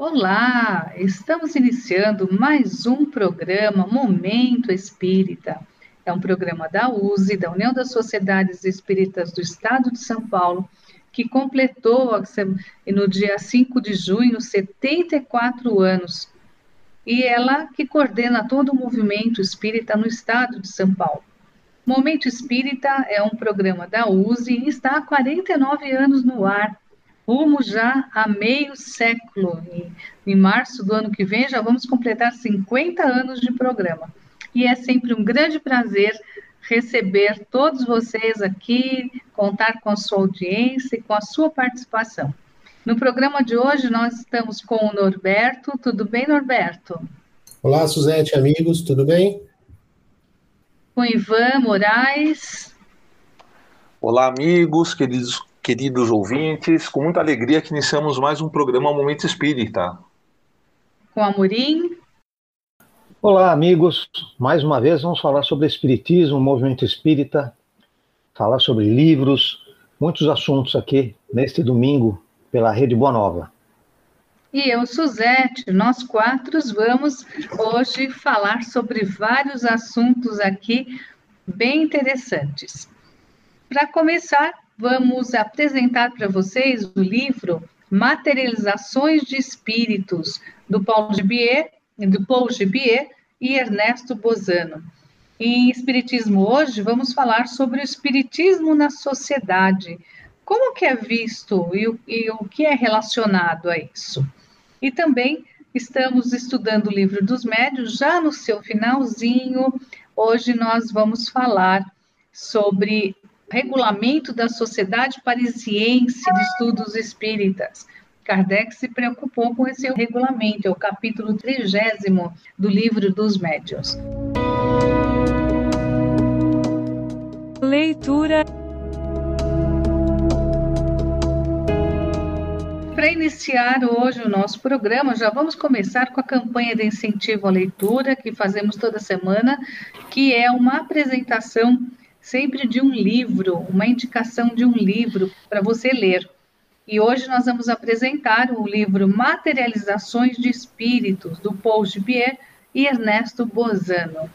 Olá, estamos iniciando mais um programa Momento Espírita. É um programa da USE, da União das Sociedades Espíritas do Estado de São Paulo, que completou no dia 5 de junho 74 anos. E ela que coordena todo o movimento espírita no estado de São Paulo. Momento Espírita é um programa da USE e está há 49 anos no ar rumo já a meio século. Em, em março do ano que vem já vamos completar 50 anos de programa. E é sempre um grande prazer receber todos vocês aqui, contar com a sua audiência e com a sua participação. No programa de hoje nós estamos com o Norberto. Tudo bem, Norberto? Olá, Suzete, amigos, tudo bem? Com Ivan Moraes. Olá, amigos, queridos queridos ouvintes, com muita alegria que iniciamos mais um programa Momento Espírita. Com Amorim. Olá, amigos. Mais uma vez vamos falar sobre Espiritismo, movimento espírita, falar sobre livros, muitos assuntos aqui neste domingo pela Rede Boa Nova. E eu, Suzete, nós quatro vamos hoje falar sobre vários assuntos aqui bem interessantes. Para começar, vamos apresentar para vocês o livro Materializações de Espíritos, do Paulo Gibier, do Paul Gibier e Ernesto Bozano. Em Espiritismo hoje, vamos falar sobre o Espiritismo na sociedade. Como que é visto e o, e o que é relacionado a isso? E também estamos estudando o livro dos médios, já no seu finalzinho. Hoje nós vamos falar sobre Regulamento da Sociedade Parisiense de Estudos Espíritas. Kardec se preocupou com esse regulamento, é o capítulo trigésimo do livro dos médios. Leitura. Para iniciar hoje o nosso programa, já vamos começar com a campanha de incentivo à leitura que fazemos toda semana, que é uma apresentação sempre de um livro, uma indicação de um livro para você ler. E hoje nós vamos apresentar o livro Materializações de Espíritos, do Paul Gibier e Ernesto Bozano.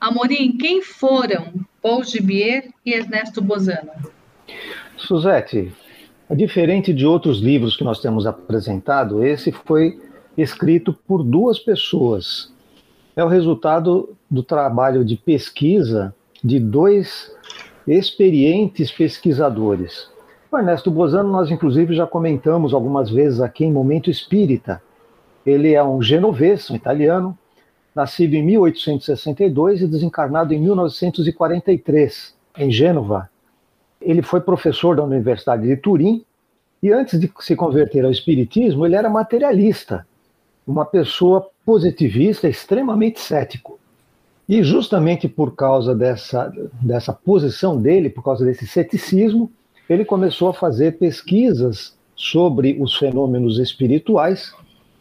Amorim, quem foram Paul Gibier e Ernesto Bozano? Suzete, diferente de outros livros que nós temos apresentado, esse foi escrito por duas pessoas. É o resultado do trabalho de pesquisa de dois experientes pesquisadores. O Ernesto Bozano, nós inclusive já comentamos algumas vezes aqui em Momento Espírita. Ele é um genovês, um italiano, nascido em 1862 e desencarnado em 1943, em Gênova. Ele foi professor da Universidade de Turim e antes de se converter ao espiritismo, ele era materialista, uma pessoa positivista, extremamente cético. E justamente por causa dessa, dessa posição dele, por causa desse ceticismo, ele começou a fazer pesquisas sobre os fenômenos espirituais,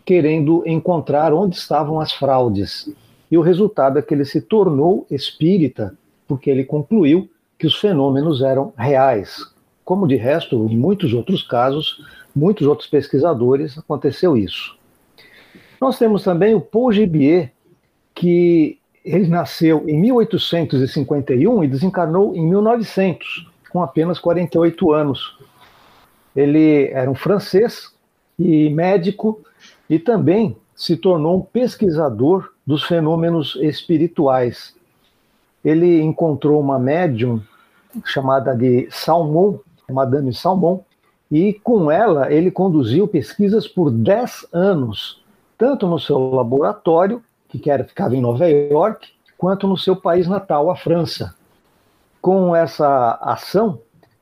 querendo encontrar onde estavam as fraudes. E o resultado é que ele se tornou espírita, porque ele concluiu que os fenômenos eram reais. Como de resto, em muitos outros casos, muitos outros pesquisadores aconteceu isso. Nós temos também o Paul Gibier, que ele nasceu em 1851 e desencarnou em 1900, com apenas 48 anos. Ele era um francês e médico e também se tornou um pesquisador dos fenômenos espirituais. Ele encontrou uma médium chamada de Salmon, Madame Salmon, e com ela ele conduziu pesquisas por 10 anos, tanto no seu laboratório que era, ficava em Nova York, quanto no seu país natal, a França. Com essa ação,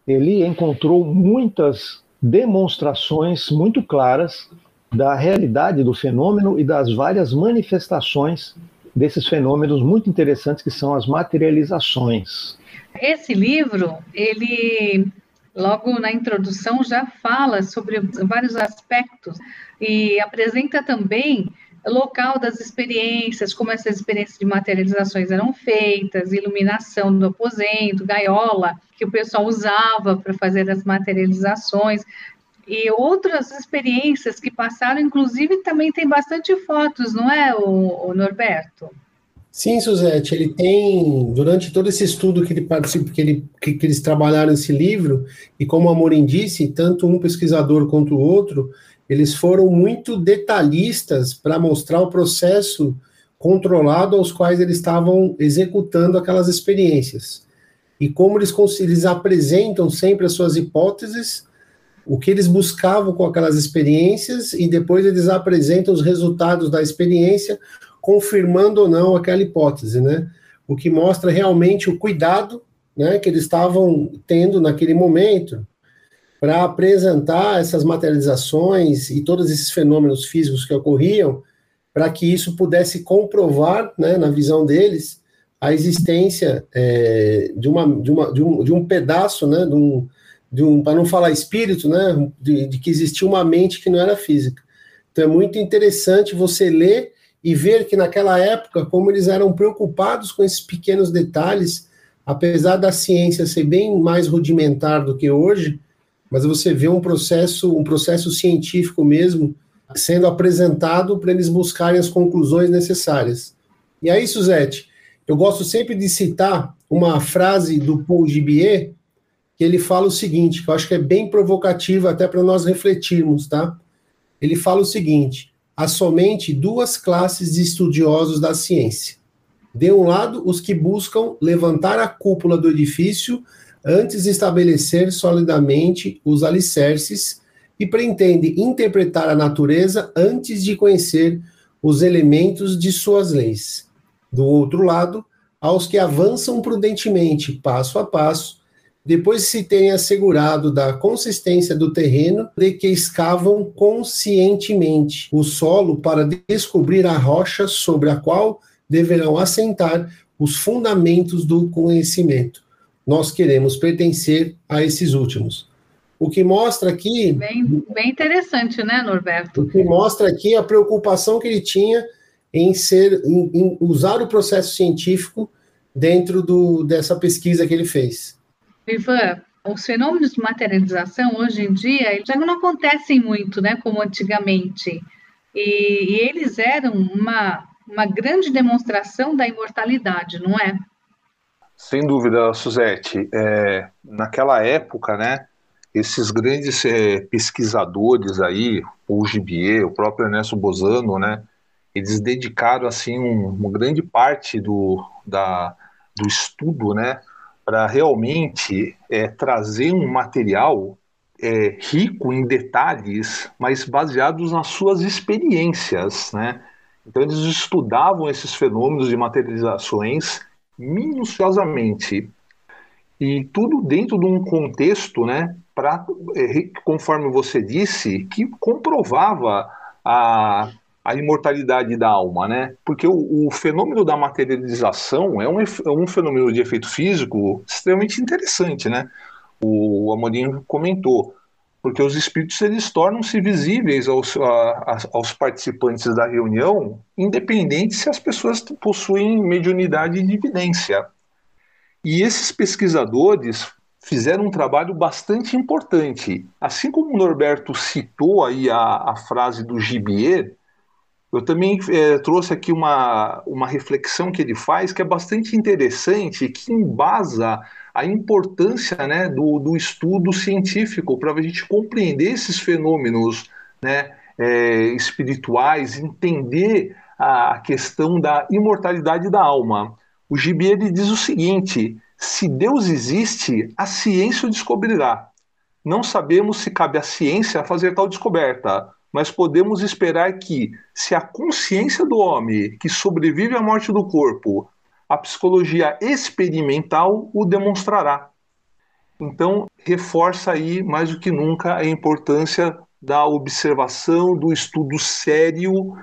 ele encontrou muitas demonstrações muito claras da realidade do fenômeno e das várias manifestações desses fenômenos muito interessantes que são as materializações. Esse livro, ele logo na introdução já fala sobre vários aspectos e apresenta também local das experiências, como essas experiências de materializações eram feitas, iluminação do aposento, gaiola, que o pessoal usava para fazer as materializações. e outras experiências que passaram, inclusive também tem bastante fotos, não é, o, o Norberto? Sim, Suzete, ele tem, durante todo esse estudo que ele participa, que, ele, que, que eles trabalharam nesse livro, e como a Amorim disse, tanto um pesquisador quanto o outro, eles foram muito detalhistas para mostrar o processo controlado aos quais eles estavam executando aquelas experiências. E como eles, eles apresentam sempre as suas hipóteses, o que eles buscavam com aquelas experiências, e depois eles apresentam os resultados da experiência, confirmando ou não aquela hipótese, né? O que mostra realmente o cuidado né, que eles estavam tendo naquele momento para apresentar essas materializações e todos esses fenômenos físicos que ocorriam, para que isso pudesse comprovar, né, na visão deles, a existência é, de, uma, de, uma, de, um, de um pedaço, né, de um, de um para não falar espírito, né, de, de que existia uma mente que não era física. Então é muito interessante você ler e ver que naquela época, como eles eram preocupados com esses pequenos detalhes, apesar da ciência ser bem mais rudimentar do que hoje, mas você vê um processo, um processo científico mesmo sendo apresentado para eles buscarem as conclusões necessárias. E aí, Suzette, eu gosto sempre de citar uma frase do Paul Gibier, que ele fala o seguinte, que eu acho que é bem provocativa até para nós refletirmos, tá? Ele fala o seguinte: há somente duas classes de estudiosos da ciência. De um lado, os que buscam levantar a cúpula do edifício antes de estabelecer solidamente os alicerces e pretende interpretar a natureza antes de conhecer os elementos de suas leis. Do outro lado, aos que avançam prudentemente, passo a passo, depois de se terem assegurado da consistência do terreno, de que escavam conscientemente o solo para descobrir a rocha sobre a qual deverão assentar os fundamentos do conhecimento nós queremos pertencer a esses últimos. O que mostra aqui. Bem, bem interessante, né, Norberto? O que mostra aqui a preocupação que ele tinha em ser, em, em usar o processo científico dentro do, dessa pesquisa que ele fez. Ivan, os fenômenos de materialização hoje em dia já não acontecem muito, né, como antigamente. E, e eles eram uma, uma grande demonstração da imortalidade, não é? Sem dúvida, Suzete. É, naquela época, né, esses grandes é, pesquisadores aí, o Gibier, o próprio Ernesto Bozano, né, eles dedicaram assim um, uma grande parte do, da, do estudo, né, para realmente é, trazer um material é, rico em detalhes, mas baseados nas suas experiências, né? Então eles estudavam esses fenômenos de materializações minuciosamente e tudo dentro de um contexto, né, para é, conforme você disse, que comprovava a, a imortalidade da alma, né? Porque o, o fenômeno da materialização é um, é um fenômeno de efeito físico extremamente interessante, né? O Amorim comentou, porque os espíritos eles tornam-se visíveis aos, a, aos participantes da reunião, independente se as pessoas possuem mediunidade de evidência. E esses pesquisadores fizeram um trabalho bastante importante. Assim como o Norberto citou aí a, a frase do Gibier, eu também é, trouxe aqui uma, uma reflexão que ele faz que é bastante interessante, que embasa a importância né, do, do estudo científico para a gente compreender esses fenômenos né, é, espirituais, entender a questão da imortalidade da alma. O Gibi ele diz o seguinte: se Deus existe, a ciência o descobrirá. Não sabemos se cabe à ciência fazer tal descoberta, mas podemos esperar que, se a consciência do homem que sobrevive à morte do corpo a psicologia experimental o demonstrará. Então, reforça aí mais do que nunca a importância da observação, do estudo sério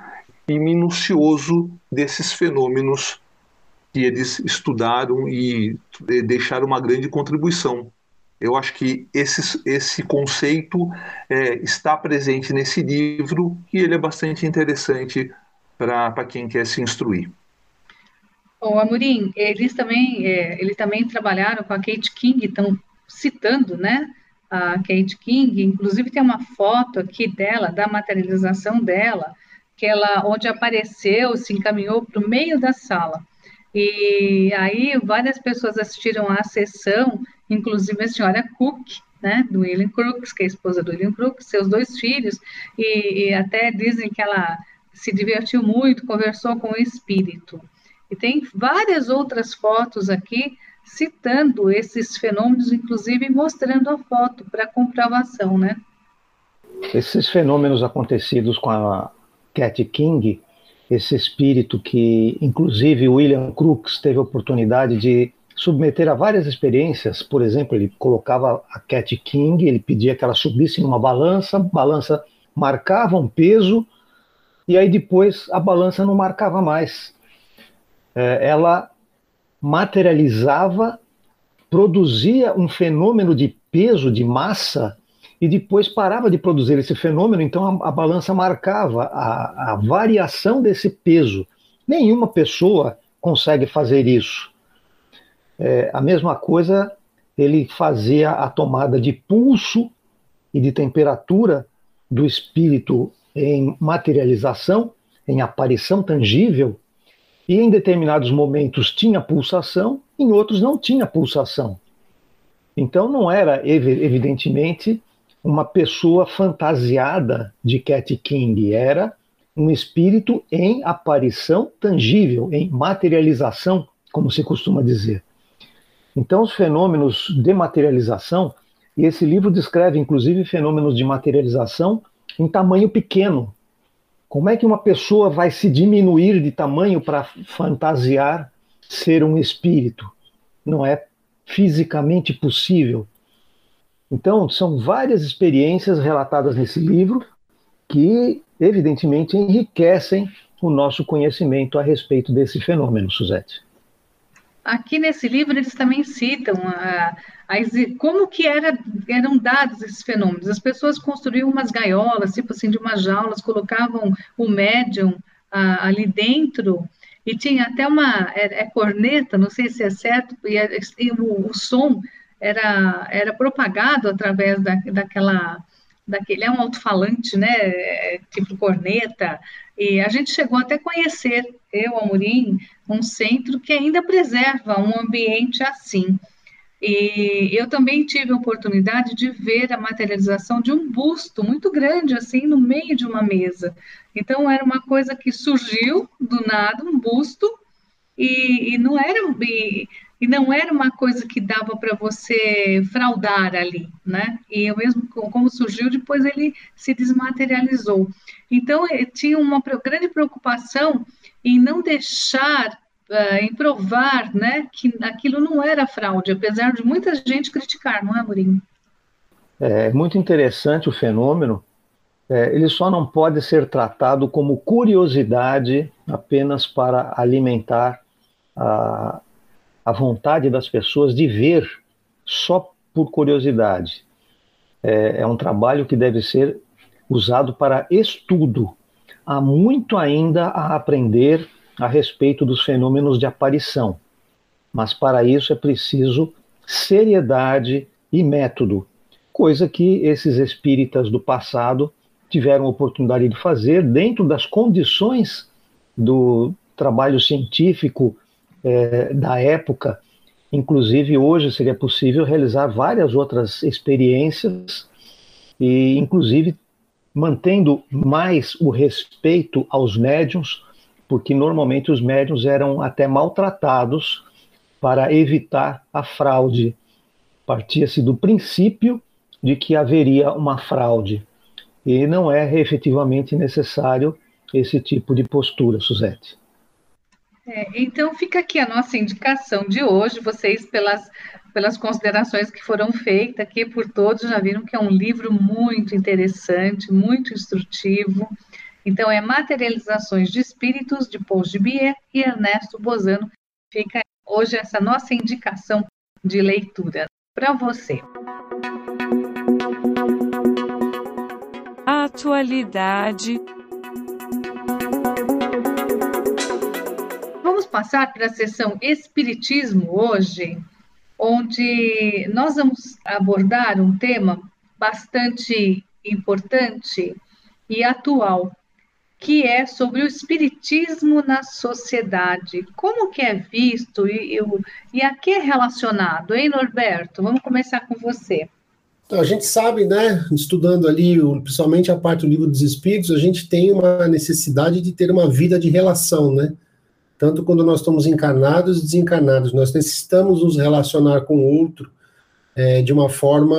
e minucioso desses fenômenos que eles estudaram e deixaram uma grande contribuição. Eu acho que esse, esse conceito é, está presente nesse livro e ele é bastante interessante para quem quer se instruir. O Amorim, eles também, é, eles também trabalharam com a Kate King, estão citando, né? a Kate King, inclusive tem uma foto aqui dela, da materialização dela, que ela, onde apareceu, se encaminhou para o meio da sala. E aí várias pessoas assistiram à sessão, inclusive a senhora Cook, né, do William Crookes, que é a esposa do William Crookes, seus dois filhos, e, e até dizem que ela se divertiu muito, conversou com o espírito. E tem várias outras fotos aqui citando esses fenômenos, inclusive mostrando a foto para comprovação, né? Esses fenômenos acontecidos com a Cat King, esse espírito que, inclusive, William Crookes teve a oportunidade de submeter a várias experiências. Por exemplo, ele colocava a Cat King, ele pedia que ela subisse numa balança, balança marcava um peso, e aí depois a balança não marcava mais. É, ela materializava, produzia um fenômeno de peso, de massa, e depois parava de produzir esse fenômeno, então a, a balança marcava a, a variação desse peso. Nenhuma pessoa consegue fazer isso. É, a mesma coisa ele fazia a tomada de pulso e de temperatura do espírito em materialização, em aparição tangível, e em determinados momentos tinha pulsação, em outros não tinha pulsação. Então não era, evidentemente, uma pessoa fantasiada de Cat King, era um espírito em aparição tangível, em materialização, como se costuma dizer. Então, os fenômenos de materialização, e esse livro descreve inclusive fenômenos de materialização em tamanho pequeno, como é que uma pessoa vai se diminuir de tamanho para fantasiar ser um espírito? Não é fisicamente possível. Então, são várias experiências relatadas nesse livro que, evidentemente, enriquecem o nosso conhecimento a respeito desse fenômeno, Suzette. Aqui nesse livro eles também citam a, como que era, eram dados esses fenômenos. As pessoas construíam umas gaiolas, tipo assim, de umas jaulas, colocavam o médium ah, ali dentro, e tinha até uma é, é corneta, não sei se é certo, e, é, e o, o, som era, era propagado através da, daquela daquele é um alto-falante, né, tipo corneta, e a gente chegou até conhecer, eu, Amorim, um centro que ainda preserva um ambiente assim. E eu também tive a oportunidade de ver a materialização de um busto muito grande, assim, no meio de uma mesa. Então, era uma coisa que surgiu do nada, um busto, e, e não era. E não era uma coisa que dava para você fraudar ali, né? E eu mesmo, como surgiu, depois ele se desmaterializou. Então, eh, tinha uma grande preocupação em não deixar uh, em provar né, que aquilo não era fraude, apesar de muita gente criticar, não é, Mourinho? É muito interessante o fenômeno. É, ele só não pode ser tratado como curiosidade apenas para alimentar a, a vontade das pessoas de ver só por curiosidade. É, é um trabalho que deve ser usado para estudo. Há muito ainda a aprender a respeito dos fenômenos de aparição. Mas para isso é preciso seriedade e método, coisa que esses espíritas do passado tiveram oportunidade de fazer dentro das condições do trabalho científico é, da época. Inclusive, hoje seria possível realizar várias outras experiências e, inclusive, mantendo mais o respeito aos médiums, porque normalmente os médiums eram até maltratados para evitar a fraude. Partia-se do princípio de que haveria uma fraude. E não é efetivamente necessário esse tipo de postura, Suzete. É, então fica aqui a nossa indicação de hoje. Vocês, pelas, pelas considerações que foram feitas aqui por todos, já viram que é um livro muito interessante, muito instrutivo. Então, é Materializações de Espíritos, de Paul Gibier e Ernesto Bozano. Fica hoje essa nossa indicação de leitura para você. Atualidade. Vamos passar para a sessão Espiritismo hoje. onde nós vamos abordar um tema bastante importante e atual, que é sobre o espiritismo na sociedade. Como que é visto e, e a que é relacionado, hein, Norberto? Vamos começar com você. Então, a gente sabe, né, estudando ali, principalmente a parte do livro dos espíritos, a gente tem uma necessidade de ter uma vida de relação, né? Tanto quando nós estamos encarnados e desencarnados, nós necessitamos nos relacionar com o outro é, de uma forma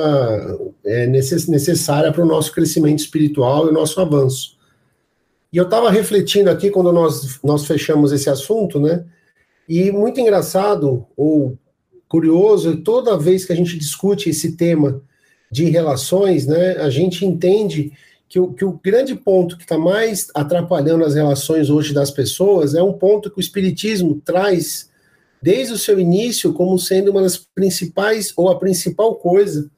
é, necess, necessária para o nosso crescimento espiritual e o nosso avanço. E eu estava refletindo aqui quando nós, nós fechamos esse assunto, né? E muito engraçado ou curioso, toda vez que a gente discute esse tema de relações, né, a gente entende que o, que o grande ponto que está mais atrapalhando as relações hoje das pessoas é um ponto que o Espiritismo traz desde o seu início como sendo uma das principais, ou a principal coisa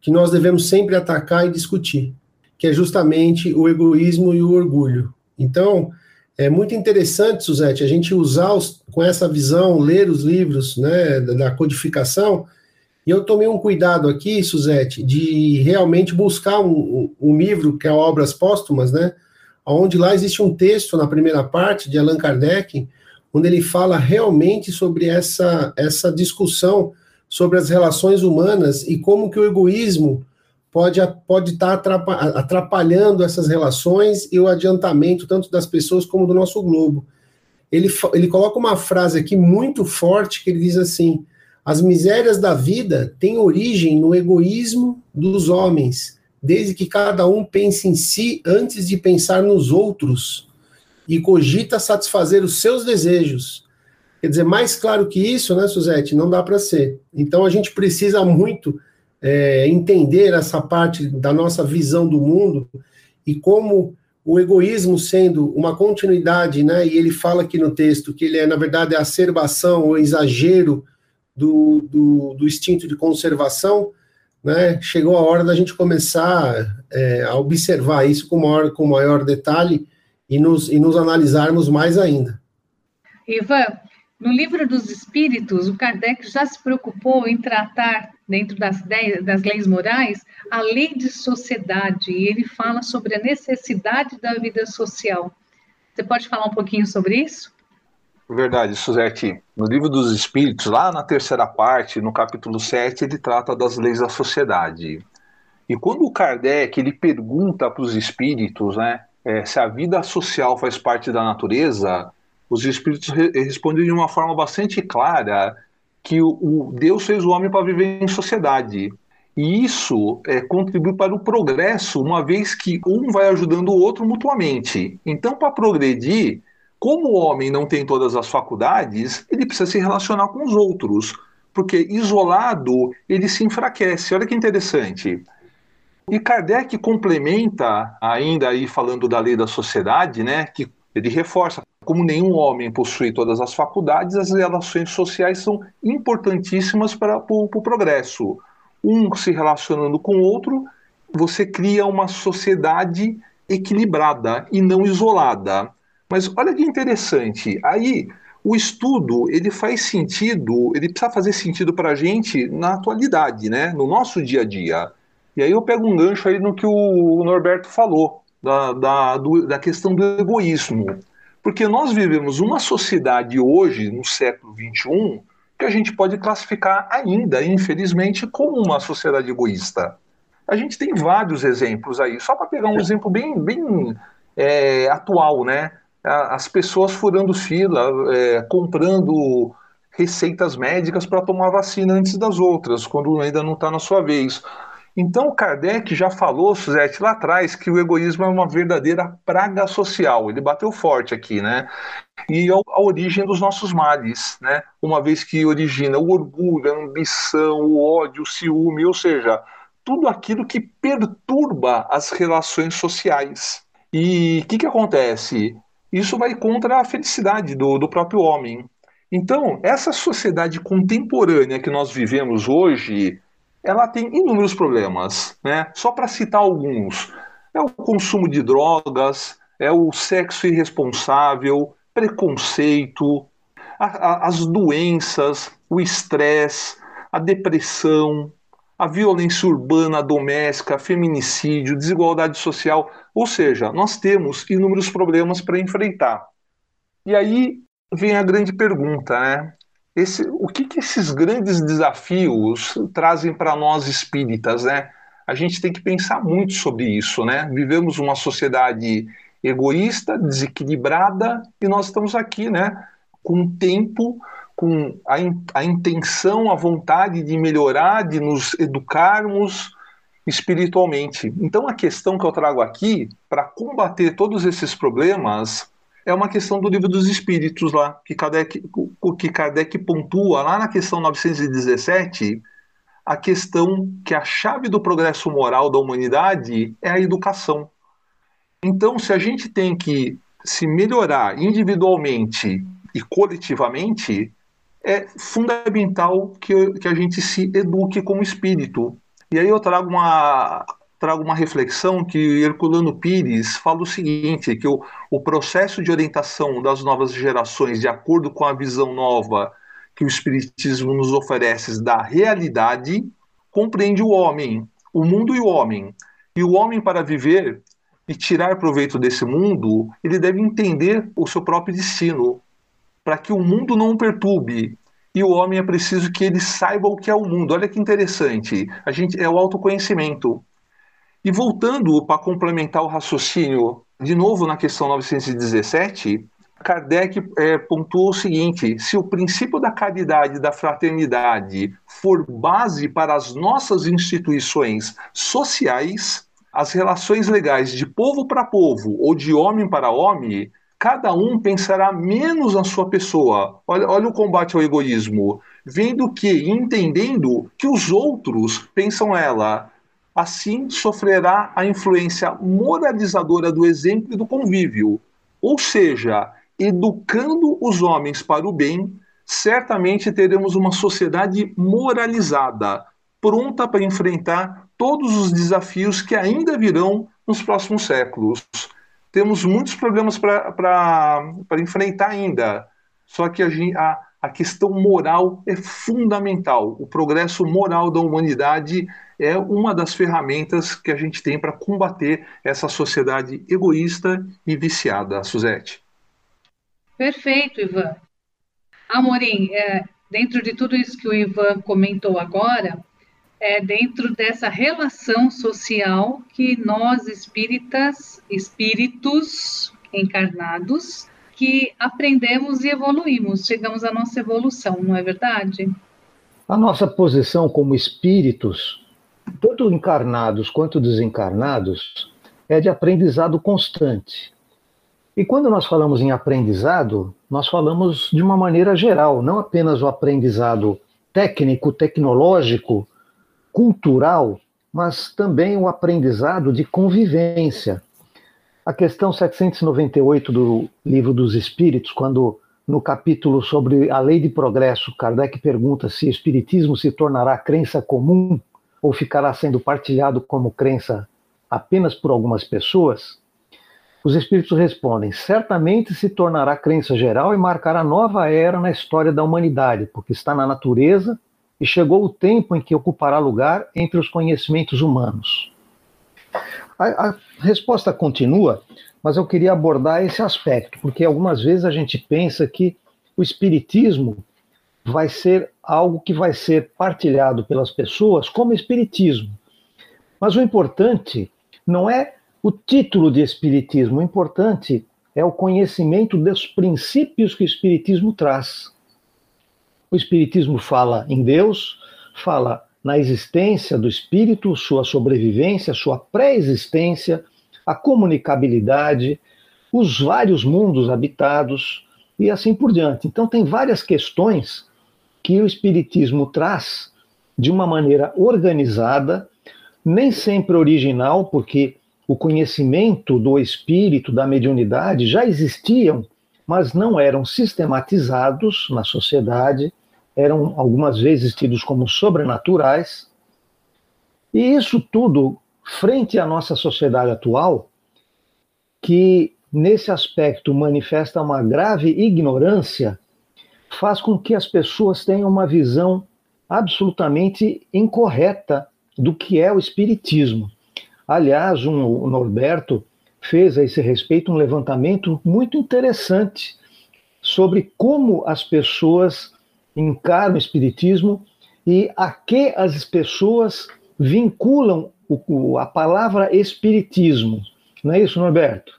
que nós devemos sempre atacar e discutir, que é justamente o egoísmo e o orgulho. Então, é muito interessante, Suzete, a gente usar os, com essa visão, ler os livros né, da codificação, e eu tomei um cuidado aqui, Suzete, de realmente buscar um, um, livro que é Obras Póstumas, né? Onde lá existe um texto na primeira parte de Allan Kardec, onde ele fala realmente sobre essa, essa discussão sobre as relações humanas e como que o egoísmo pode, pode estar tá atrapalhando essas relações e o adiantamento tanto das pessoas como do nosso globo. Ele, ele coloca uma frase aqui muito forte que ele diz assim: as misérias da vida têm origem no egoísmo dos homens, desde que cada um pense em si antes de pensar nos outros e cogita satisfazer os seus desejos. Quer dizer, mais claro que isso, né, Suzete? Não dá para ser. Então a gente precisa muito é, entender essa parte da nossa visão do mundo e como o egoísmo sendo uma continuidade, né? E ele fala aqui no texto que ele é, na verdade, a acerbação ou exagero do, do, do instinto de conservação, né, chegou a hora da gente começar é, a observar isso com maior, com maior detalhe e nos, e nos analisarmos mais ainda. Ivan, no livro dos Espíritos, o Kardec já se preocupou em tratar, dentro das, das leis morais, a lei de sociedade, e ele fala sobre a necessidade da vida social. Você pode falar um pouquinho sobre isso? Verdade, Suzete. No livro dos Espíritos, lá na terceira parte, no capítulo 7, ele trata das leis da sociedade. E quando o Kardec ele pergunta para os espíritos né, é, se a vida social faz parte da natureza, os espíritos re respondem de uma forma bastante clara que o, o Deus fez o homem para viver em sociedade. E isso é, contribui para o progresso, uma vez que um vai ajudando o outro mutuamente. Então, para progredir, como o homem não tem todas as faculdades, ele precisa se relacionar com os outros, porque isolado ele se enfraquece. Olha que interessante. E Kardec complementa, ainda aí falando da lei da sociedade, né, que ele reforça como nenhum homem possui todas as faculdades, as relações sociais são importantíssimas para, o progresso. Um se relacionando com o outro, você cria uma sociedade equilibrada e não isolada. Mas olha que interessante, aí o estudo ele faz sentido, ele precisa fazer sentido para a gente na atualidade, né? no nosso dia a dia. E aí eu pego um gancho aí no que o Norberto falou, da, da, do, da questão do egoísmo. Porque nós vivemos uma sociedade hoje, no século XXI, que a gente pode classificar ainda, infelizmente, como uma sociedade egoísta. A gente tem vários exemplos aí, só para pegar um exemplo bem, bem é, atual, né? As pessoas furando fila, é, comprando receitas médicas para tomar vacina antes das outras, quando ainda não está na sua vez. Então, Kardec já falou, Suzette, lá atrás, que o egoísmo é uma verdadeira praga social. Ele bateu forte aqui, né? E é a origem dos nossos males, né? Uma vez que origina o orgulho, a ambição, o ódio, o ciúme, ou seja, tudo aquilo que perturba as relações sociais. E o que, que acontece? Isso vai contra a felicidade do, do próprio homem. Então, essa sociedade contemporânea que nós vivemos hoje, ela tem inúmeros problemas, né? Só para citar alguns, é o consumo de drogas, é o sexo irresponsável, preconceito, a, a, as doenças, o estresse, a depressão, a violência urbana, doméstica, feminicídio, desigualdade social. Ou seja, nós temos inúmeros problemas para enfrentar. E aí vem a grande pergunta, né? Esse, o que, que esses grandes desafios trazem para nós espíritas, né? A gente tem que pensar muito sobre isso, né? Vivemos uma sociedade egoísta, desequilibrada, e nós estamos aqui, né? Com tempo com a, in, a intenção, a vontade de melhorar, de nos educarmos espiritualmente. Então, a questão que eu trago aqui, para combater todos esses problemas, é uma questão do livro dos Espíritos lá, que Kardec, que Kardec pontua lá na questão 917, a questão que a chave do progresso moral da humanidade é a educação. Então, se a gente tem que se melhorar individualmente e coletivamente, é fundamental que, que a gente se eduque como espírito. E aí eu trago uma, trago uma reflexão que Herculano Pires fala o seguinte, que o, o processo de orientação das novas gerações, de acordo com a visão nova que o Espiritismo nos oferece da realidade, compreende o homem, o mundo e o homem. E o homem, para viver e tirar proveito desse mundo, ele deve entender o seu próprio destino, para que o mundo não o perturbe. E o homem é preciso que ele saiba o que é o mundo. Olha que interessante. A gente é o autoconhecimento. E voltando para complementar o raciocínio, de novo na questão 917, Kardec é, pontuou o seguinte: se o princípio da caridade e da fraternidade for base para as nossas instituições sociais, as relações legais de povo para povo ou de homem para homem cada um pensará menos na sua pessoa. Olha, olha o combate ao egoísmo. Vendo que, entendendo que os outros pensam ela. Assim sofrerá a influência moralizadora do exemplo e do convívio. Ou seja, educando os homens para o bem, certamente teremos uma sociedade moralizada, pronta para enfrentar todos os desafios que ainda virão nos próximos séculos temos muitos problemas para enfrentar ainda. Só que a, a, a questão moral é fundamental. O progresso moral da humanidade é uma das ferramentas que a gente tem para combater essa sociedade egoísta e viciada, Suzete. Perfeito, Ivan. Amorim, é, dentro de tudo isso que o Ivan comentou agora, é dentro dessa relação social que nós espíritas, espíritos encarnados, que aprendemos e evoluímos, chegamos à nossa evolução, não é verdade? A nossa posição como espíritos, tanto encarnados quanto desencarnados, é de aprendizado constante. E quando nós falamos em aprendizado, nós falamos de uma maneira geral, não apenas o aprendizado técnico, tecnológico, cultural, mas também o aprendizado de convivência. A questão 798 do Livro dos Espíritos, quando no capítulo sobre a lei de progresso, Kardec pergunta se o espiritismo se tornará crença comum ou ficará sendo partilhado como crença apenas por algumas pessoas. Os espíritos respondem: certamente se tornará crença geral e marcará nova era na história da humanidade, porque está na natureza e chegou o tempo em que ocupará lugar entre os conhecimentos humanos. A, a, resposta continua, mas eu queria abordar esse aspecto, porque algumas vezes a gente pensa que o espiritismo vai ser algo que vai ser partilhado pelas pessoas como espiritismo. Mas o importante não é o título de espiritismo, o importante é o conhecimento dos princípios que o espiritismo traz. O Espiritismo fala em Deus, fala na existência do espírito, sua sobrevivência, sua pré-existência, a comunicabilidade, os vários mundos habitados e assim por diante. Então, tem várias questões que o Espiritismo traz de uma maneira organizada, nem sempre original, porque o conhecimento do espírito, da mediunidade já existiam, mas não eram sistematizados na sociedade eram algumas vezes tidos como sobrenaturais. E isso tudo, frente à nossa sociedade atual, que nesse aspecto manifesta uma grave ignorância, faz com que as pessoas tenham uma visão absolutamente incorreta do que é o espiritismo. Aliás, um, o Norberto fez a esse respeito um levantamento muito interessante sobre como as pessoas encaram o espiritismo e a que as pessoas vinculam o, a palavra espiritismo. Não é isso, Norberto?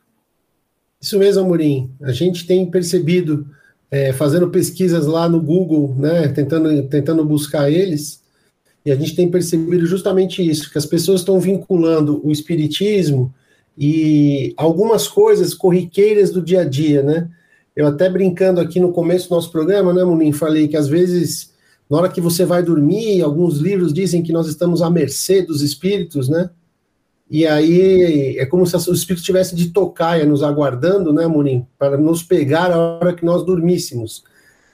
Isso mesmo, Amorim. A gente tem percebido, é, fazendo pesquisas lá no Google, né, tentando, tentando buscar eles, e a gente tem percebido justamente isso, que as pessoas estão vinculando o espiritismo e algumas coisas corriqueiras do dia a dia, né? Eu até brincando aqui no começo do nosso programa, né, Munim, falei que às vezes, na hora que você vai dormir, alguns livros dizem que nós estamos à mercê dos espíritos, né? E aí é como se o espírito tivesse de tocaia nos aguardando, né, Munim, para nos pegar a hora que nós dormíssemos.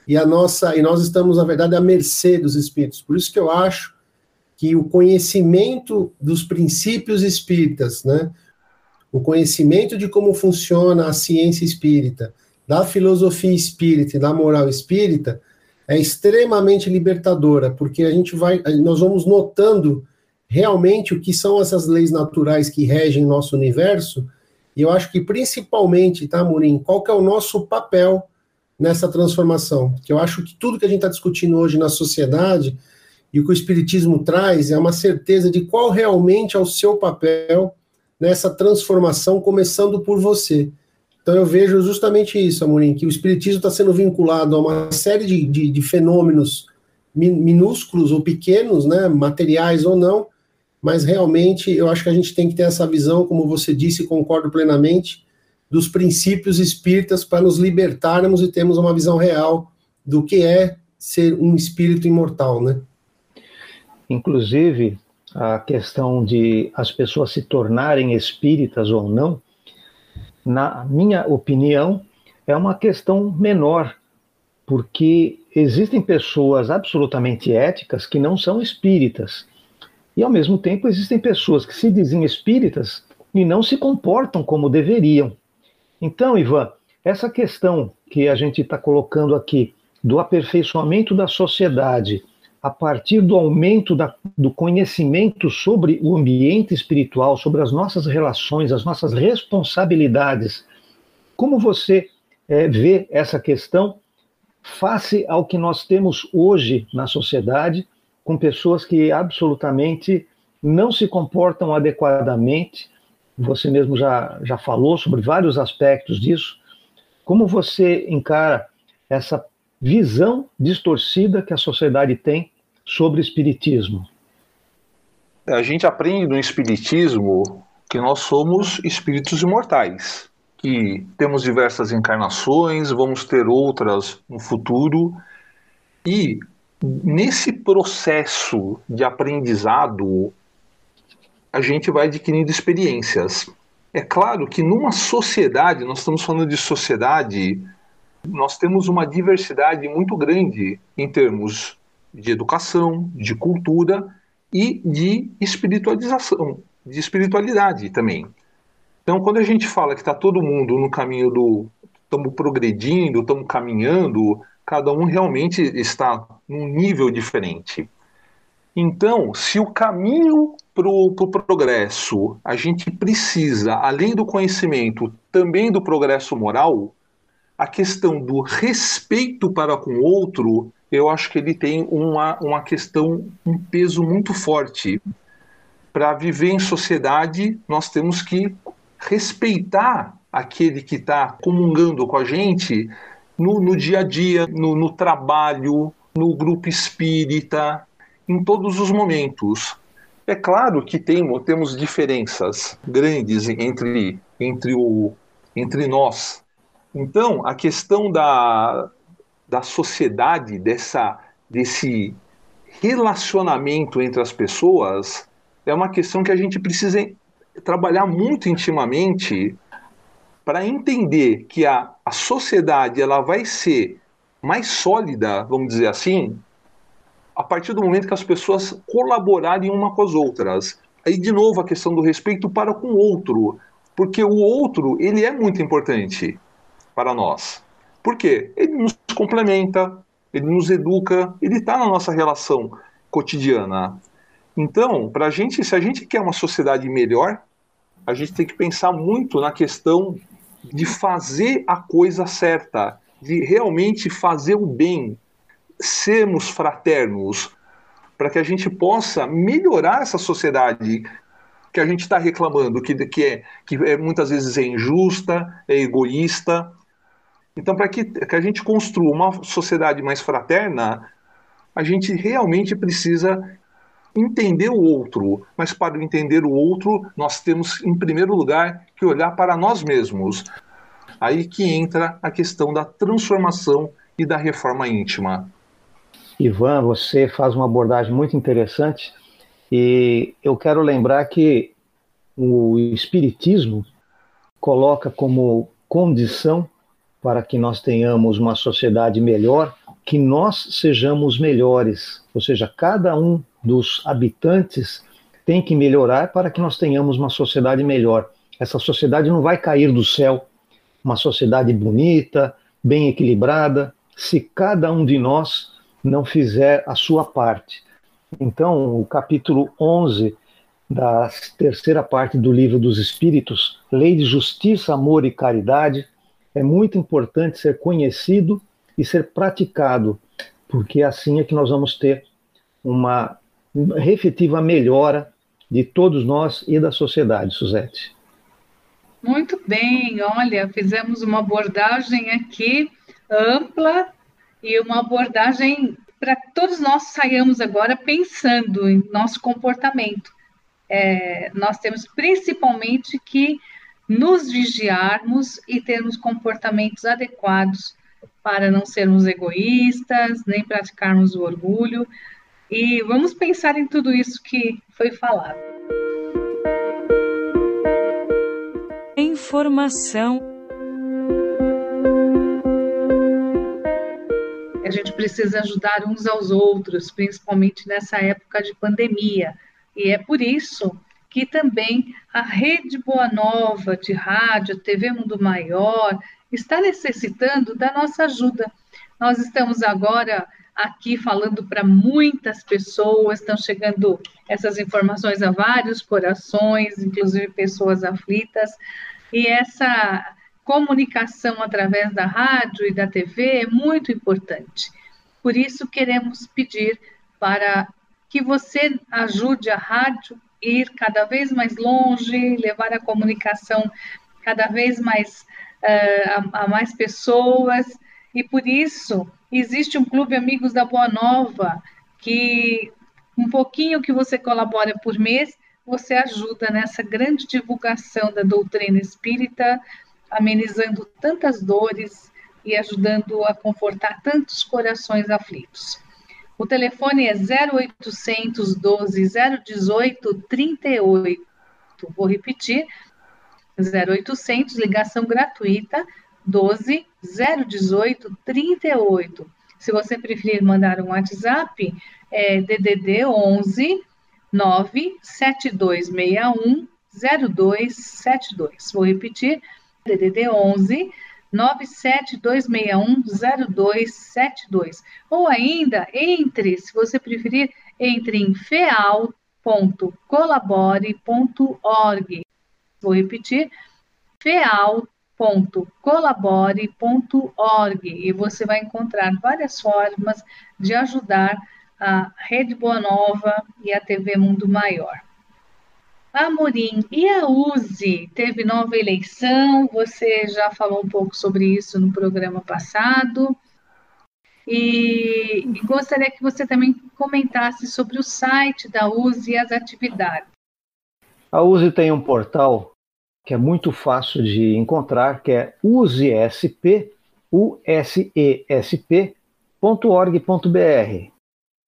E a nossa e nós estamos na verdade à mercê dos espíritos. Por isso que eu acho que o conhecimento dos princípios espíritas, né, o conhecimento de como funciona a ciência espírita, da filosofia espírita e da moral espírita é extremamente libertadora, porque a gente vai, nós vamos notando realmente o que são essas leis naturais que regem nosso universo, e eu acho que principalmente, tá, Murim, qual que é o nosso papel nessa transformação? Que eu acho que tudo que a gente está discutindo hoje na sociedade e o que o Espiritismo traz é uma certeza de qual realmente é o seu papel nessa transformação, começando por você. Então eu vejo justamente isso, Amorim, que o Espiritismo está sendo vinculado a uma série de, de, de fenômenos minúsculos ou pequenos, né, materiais ou não, mas realmente eu acho que a gente tem que ter essa visão, como você disse, concordo plenamente, dos princípios espíritas para nos libertarmos e termos uma visão real do que é ser um espírito imortal, né? Inclusive, a questão de as pessoas se tornarem espíritas ou não, na minha opinião, é uma questão menor, porque existem pessoas absolutamente éticas que não são espíritas e, ao mesmo tempo, existem pessoas que se dizem espíritas e não se comportam como deveriam. Então, Ivan, essa questão que a gente está colocando aqui do aperfeiçoamento da sociedade a partir do aumento da, do conhecimento sobre o ambiente espiritual, sobre as nossas relações, as nossas responsabilidades, como você é, vê essa questão face ao que nós temos hoje na sociedade, com pessoas que absolutamente não se comportam adequadamente. Você mesmo já, já falou sobre vários aspectos disso. Como você encara essa visão distorcida que a sociedade tem sobre espiritismo? A gente aprende no espiritismo que nós somos espíritos imortais, que temos diversas encarnações, vamos ter outras no futuro e nesse processo de aprendizado, a gente vai adquirindo experiências. É claro que numa sociedade, nós estamos falando de sociedade, nós temos uma diversidade muito grande em termos de educação, de cultura e de espiritualização, de espiritualidade também. Então, quando a gente fala que está todo mundo no caminho do estamos progredindo, estamos caminhando, cada um realmente está num nível diferente. Então, se o caminho para o pro progresso a gente precisa, além do conhecimento, também do progresso moral, a questão do respeito para com o outro, eu acho que ele tem uma, uma questão, um peso muito forte. Para viver em sociedade, nós temos que respeitar aquele que está comungando com a gente no, no dia a dia, no, no trabalho, no grupo espírita, em todos os momentos. É claro que tem, temos diferenças grandes entre, entre, o, entre nós. Então, a questão da, da sociedade, dessa, desse relacionamento entre as pessoas, é uma questão que a gente precisa trabalhar muito intimamente para entender que a, a sociedade ela vai ser mais sólida, vamos dizer assim, a partir do momento que as pessoas colaborarem uma com as outras. Aí, de novo, a questão do respeito para com o outro, porque o outro ele é muito importante para nós. Por quê? Ele nos complementa, ele nos educa, ele está na nossa relação cotidiana. Então, para gente, se a gente quer uma sociedade melhor, a gente tem que pensar muito na questão de fazer a coisa certa, de realmente fazer o bem, sermos fraternos, para que a gente possa melhorar essa sociedade que a gente está reclamando, que, que, é, que é, muitas vezes é injusta, é egoísta. Então, para que, que a gente construa uma sociedade mais fraterna, a gente realmente precisa entender o outro, mas para entender o outro, nós temos, em primeiro lugar, que olhar para nós mesmos. Aí que entra a questão da transformação e da reforma íntima. Ivan, você faz uma abordagem muito interessante e eu quero lembrar que o Espiritismo coloca como condição para que nós tenhamos uma sociedade melhor que nós sejamos melhores, ou seja, cada um dos habitantes tem que melhorar para que nós tenhamos uma sociedade melhor. Essa sociedade não vai cair do céu, uma sociedade bonita, bem equilibrada, se cada um de nós não fizer a sua parte. Então, o capítulo 11 da terceira parte do livro dos Espíritos, Lei de Justiça, Amor e Caridade, é muito importante ser conhecido e ser praticado, porque assim é que nós vamos ter uma efetiva melhora de todos nós e da sociedade, Suzete. Muito bem, olha, fizemos uma abordagem aqui ampla e uma abordagem para todos nós saiamos agora pensando em nosso comportamento. É, nós temos principalmente que nos vigiarmos e termos comportamentos adequados para não sermos egoístas, nem praticarmos o orgulho. E vamos pensar em tudo isso que foi falado. Informação. A gente precisa ajudar uns aos outros, principalmente nessa época de pandemia. E é por isso que também a Rede Boa Nova de rádio, TV Mundo Maior, está necessitando da nossa ajuda. Nós estamos agora aqui falando para muitas pessoas, estão chegando essas informações a vários corações, inclusive pessoas aflitas, e essa comunicação através da rádio e da TV é muito importante. Por isso, queremos pedir para que você ajude a rádio ir cada vez mais longe, levar a comunicação cada vez mais uh, a, a mais pessoas, e por isso existe um clube Amigos da Boa Nova, que um pouquinho que você colabora por mês, você ajuda nessa grande divulgação da doutrina espírita, amenizando tantas dores e ajudando a confortar tantos corações aflitos. O telefone é 0800 12 018 38. Vou repetir: 0800, ligação gratuita, 12 018 38. Se você preferir mandar um WhatsApp, é DDD 11 97261 0272. Vou repetir: DDD 11 972610272. Ou ainda, entre, se você preferir, entre em feal.colabore.org. Vou repetir, feal.colabore.org e você vai encontrar várias formas de ajudar a Rede Boa Nova e a TV Mundo Maior. Amorim, e a USE? Teve nova eleição, você já falou um pouco sobre isso no programa passado. E, e gostaria que você também comentasse sobre o site da USE e as atividades. A USE tem um portal que é muito fácil de encontrar, que é usesp, usesp.org.br.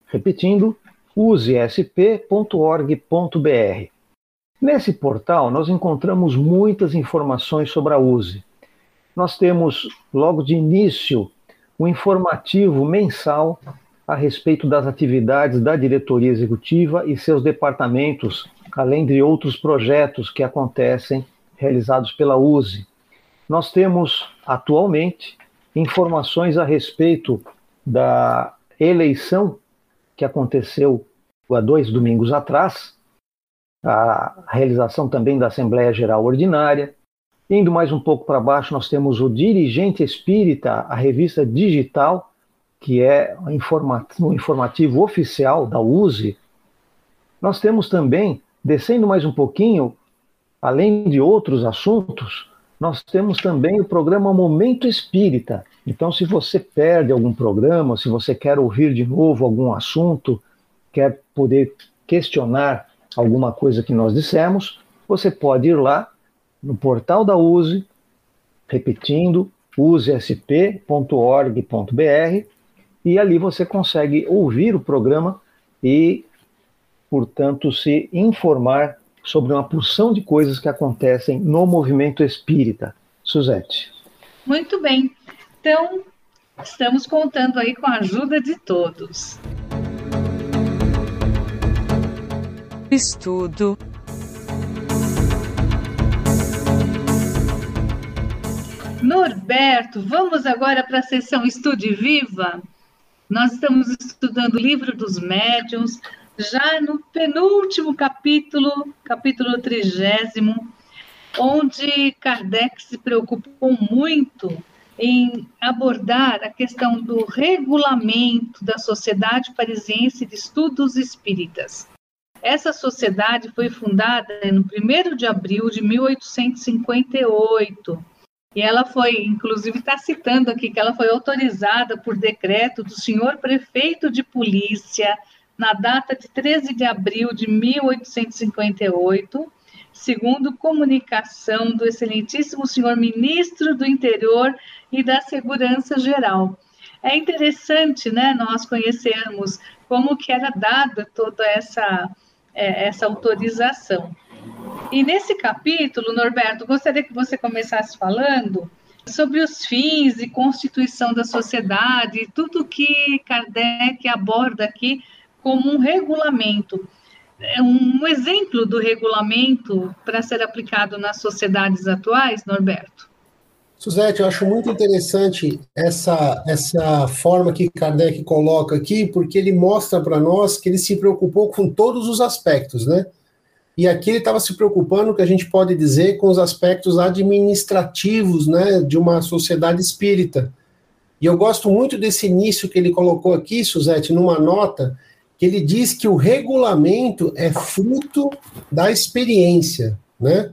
Repetindo, usesp.org.br. Nesse portal, nós encontramos muitas informações sobre a USE. Nós temos, logo de início, um informativo mensal a respeito das atividades da diretoria executiva e seus departamentos, além de outros projetos que acontecem realizados pela USE. Nós temos, atualmente, informações a respeito da eleição que aconteceu há dois domingos atrás, a realização também da Assembleia Geral Ordinária. Indo mais um pouco para baixo, nós temos o Dirigente Espírita, a revista digital, que é o informativo oficial da USE. Nós temos também, descendo mais um pouquinho, além de outros assuntos, nós temos também o programa Momento Espírita. Então, se você perde algum programa, se você quer ouvir de novo algum assunto, quer poder questionar alguma coisa que nós dissemos, você pode ir lá no portal da USE, repetindo, usesp.org.br, e ali você consegue ouvir o programa e, portanto, se informar sobre uma porção de coisas que acontecem no movimento espírita. Suzete. Muito bem. Então, estamos contando aí com a ajuda de todos. Estudo. Norberto, vamos agora para a sessão Estude Viva. Nós estamos estudando o livro dos médiuns, já no penúltimo capítulo, capítulo trigésimo, onde Kardec se preocupou muito em abordar a questão do regulamento da Sociedade Parisiense de Estudos Espíritas. Essa sociedade foi fundada no 1 de abril de 1858. E ela foi, inclusive, está citando aqui que ela foi autorizada por decreto do senhor prefeito de polícia na data de 13 de abril de 1858, segundo comunicação do excelentíssimo senhor ministro do Interior e da Segurança Geral. É interessante, né, nós conhecermos como que era dada toda essa é, essa autorização. E nesse capítulo, Norberto, gostaria que você começasse falando sobre os fins e constituição da sociedade, tudo que Kardec aborda aqui como um regulamento. É um exemplo do regulamento para ser aplicado nas sociedades atuais, Norberto? Suzete, eu acho muito interessante essa, essa forma que Kardec coloca aqui, porque ele mostra para nós que ele se preocupou com todos os aspectos, né? E aqui ele estava se preocupando, que a gente pode dizer, com os aspectos administrativos, né, de uma sociedade espírita. E eu gosto muito desse início que ele colocou aqui, Suzete, numa nota, que ele diz que o regulamento é fruto da experiência, né?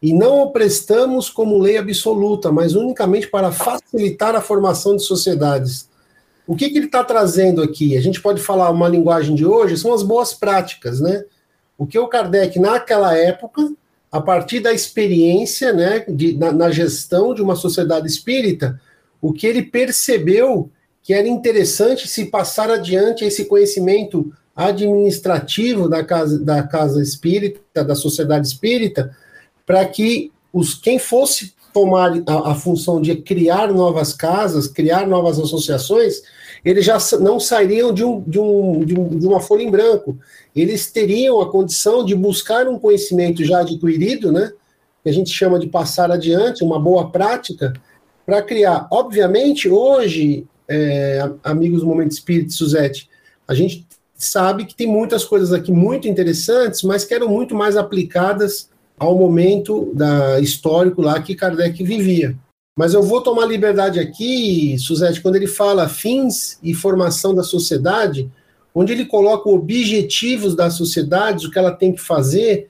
E não o prestamos como lei absoluta, mas unicamente para facilitar a formação de sociedades. O que, que ele está trazendo aqui? A gente pode falar uma linguagem de hoje, são as boas práticas, né? O que o Kardec, naquela época, a partir da experiência né, de, na, na gestão de uma sociedade espírita, o que ele percebeu que era interessante se passar adiante esse conhecimento administrativo da casa, da casa espírita, da sociedade espírita, para que os quem fosse tomar a, a, função de criar novas casas, criar novas associações, eles já não sairiam de, um, de, um, de, um, de uma folha em branco. Eles teriam a condição de buscar um conhecimento já adquirido, né? Que a gente chama de passar adiante, uma boa prática, para criar. Obviamente, hoje, é, amigos do Momento Espírito, Suzete, a gente sabe que tem muitas coisas aqui muito interessantes, mas que eram muito mais aplicadas ao momento da, histórico lá que Kardec vivia. Mas eu vou tomar liberdade aqui, Suzete, quando ele fala fins e formação da sociedade, onde ele coloca objetivos da sociedade, o que ela tem que fazer,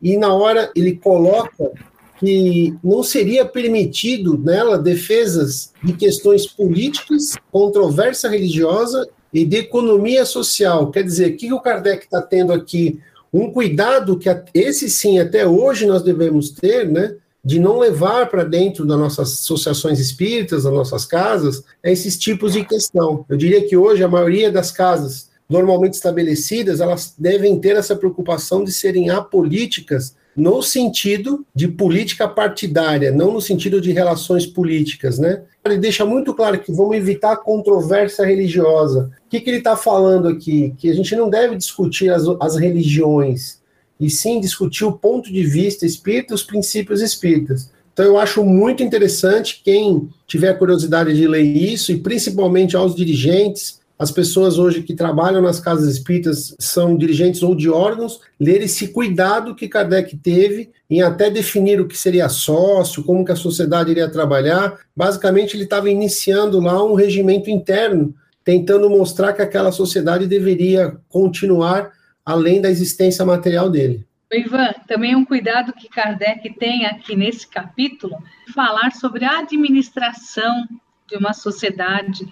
e na hora ele coloca que não seria permitido nela defesas de questões políticas, controvérsia religiosa e de economia social. Quer dizer, o que o Kardec está tendo aqui um cuidado que esse sim até hoje nós devemos ter, né? De não levar para dentro das nossas associações espíritas, das nossas casas, esses tipos de questão. Eu diria que hoje a maioria das casas normalmente estabelecidas, elas devem ter essa preocupação de serem apolíticas no sentido de política partidária, não no sentido de relações políticas, né? Ele deixa muito claro que vamos evitar controvérsia religiosa. O que, que ele está falando aqui? Que a gente não deve discutir as, as religiões, e sim discutir o ponto de vista espírita, os princípios espíritas. Então eu acho muito interessante quem tiver curiosidade de ler isso, e principalmente aos dirigentes, as pessoas hoje que trabalham nas casas espíritas são dirigentes ou de órgãos, ler esse cuidado que Kardec teve em até definir o que seria sócio, como que a sociedade iria trabalhar. Basicamente, ele estava iniciando lá um regimento interno, tentando mostrar que aquela sociedade deveria continuar além da existência material dele. Ivan, também um cuidado que Kardec tem aqui nesse capítulo, falar sobre a administração de uma sociedade,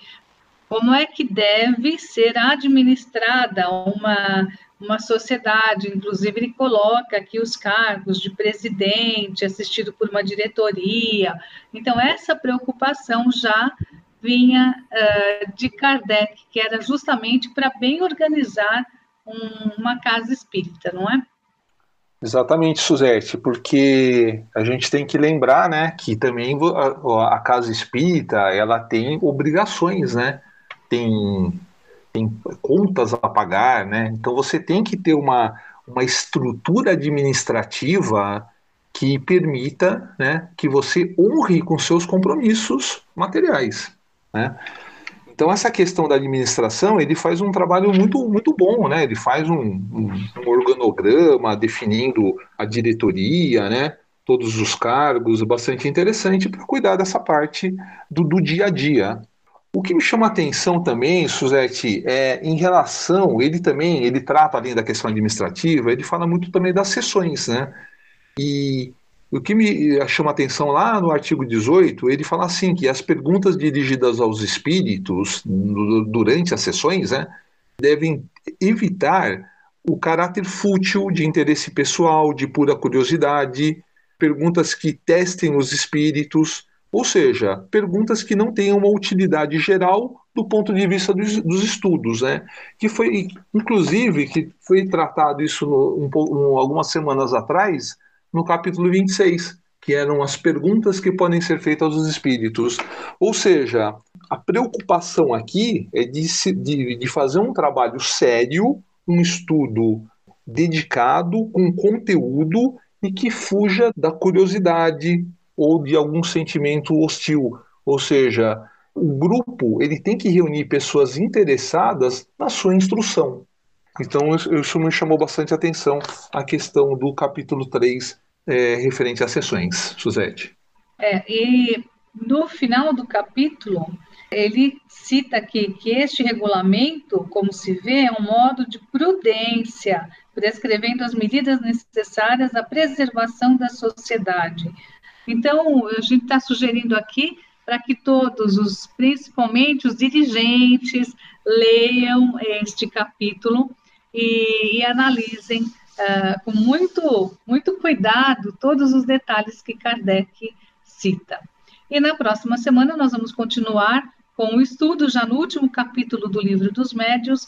como é que deve ser administrada uma, uma sociedade. Inclusive, ele coloca aqui os cargos de presidente, assistido por uma diretoria. Então, essa preocupação já vinha uh, de Kardec, que era justamente para bem organizar um, uma casa espírita, não é? Exatamente, Suzete, porque a gente tem que lembrar, né, que também a, a casa espírita, ela tem obrigações, né? Tem, tem contas a pagar, né? Então você tem que ter uma, uma estrutura administrativa que permita né, que você honre com seus compromissos materiais. Né? Então essa questão da administração, ele faz um trabalho muito, muito bom, né? Ele faz um, um, um organograma definindo a diretoria, né? Todos os cargos, bastante interessante para cuidar dessa parte do, do dia a dia. O que me chama a atenção também, Suzete, é em relação, ele também, ele trata além da questão administrativa, ele fala muito também das sessões, né? E o que me chama a atenção lá no artigo 18, ele fala assim, que as perguntas dirigidas aos espíritos durante as sessões, né, devem evitar o caráter fútil de interesse pessoal, de pura curiosidade, perguntas que testem os espíritos, ou seja, perguntas que não tenham uma utilidade geral do ponto de vista dos, dos estudos, né? Que foi, inclusive, que foi tratado isso no, um, algumas semanas atrás, no capítulo 26, que eram as perguntas que podem ser feitas aos espíritos. Ou seja, a preocupação aqui é de, de, de fazer um trabalho sério, um estudo dedicado, com conteúdo e que fuja da curiosidade, ou de algum sentimento hostil. Ou seja, o grupo ele tem que reunir pessoas interessadas na sua instrução. Então, isso me chamou bastante atenção a questão do capítulo 3, é, referente às sessões, Suzete. É, e no final do capítulo, ele cita aqui que este regulamento, como se vê, é um modo de prudência, prescrevendo as medidas necessárias à preservação da sociedade, então, a gente está sugerindo aqui para que todos os, principalmente os dirigentes, leiam este capítulo e, e analisem uh, com muito, muito cuidado todos os detalhes que Kardec cita. E na próxima semana nós vamos continuar com o estudo, já no último capítulo do livro dos médios,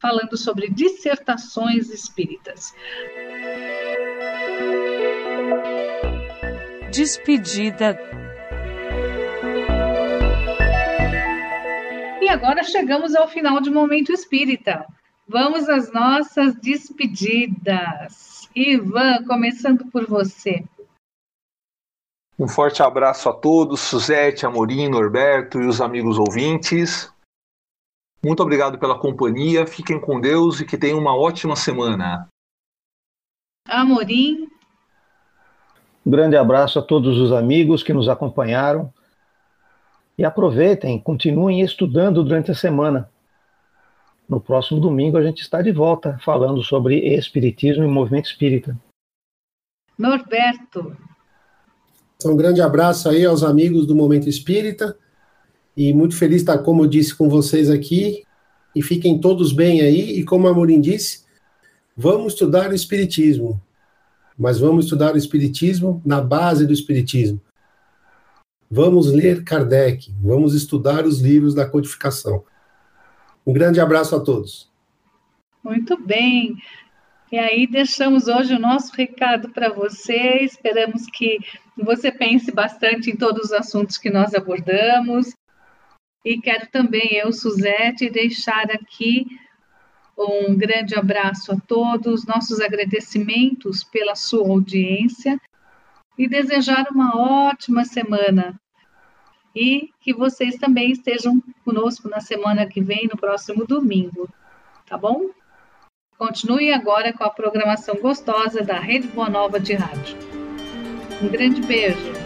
falando sobre dissertações espíritas. Despedida. E agora chegamos ao final de Momento Espírita. Vamos às nossas despedidas. Ivan, começando por você. Um forte abraço a todos, Suzete, Amorim, Norberto e os amigos ouvintes. Muito obrigado pela companhia, fiquem com Deus e que tenham uma ótima semana. Amorim. Um grande abraço a todos os amigos que nos acompanharam. E aproveitem, continuem estudando durante a semana. No próximo domingo a gente está de volta falando sobre Espiritismo e movimento espírita. Norberto. Então, um grande abraço aí aos amigos do Momento Espírita. E muito feliz estar, como eu disse, com vocês aqui. E fiquem todos bem aí. E como a Morim disse, vamos estudar o Espiritismo mas vamos estudar o Espiritismo na base do Espiritismo. Vamos ler Kardec, vamos estudar os livros da codificação. Um grande abraço a todos. Muito bem. E aí deixamos hoje o nosso recado para você. Esperamos que você pense bastante em todos os assuntos que nós abordamos. E quero também eu, Suzete, deixar aqui um grande abraço a todos, nossos agradecimentos pela sua audiência e desejar uma ótima semana. E que vocês também estejam conosco na semana que vem, no próximo domingo. Tá bom? Continue agora com a programação gostosa da Rede Boa Nova de Rádio. Um grande beijo.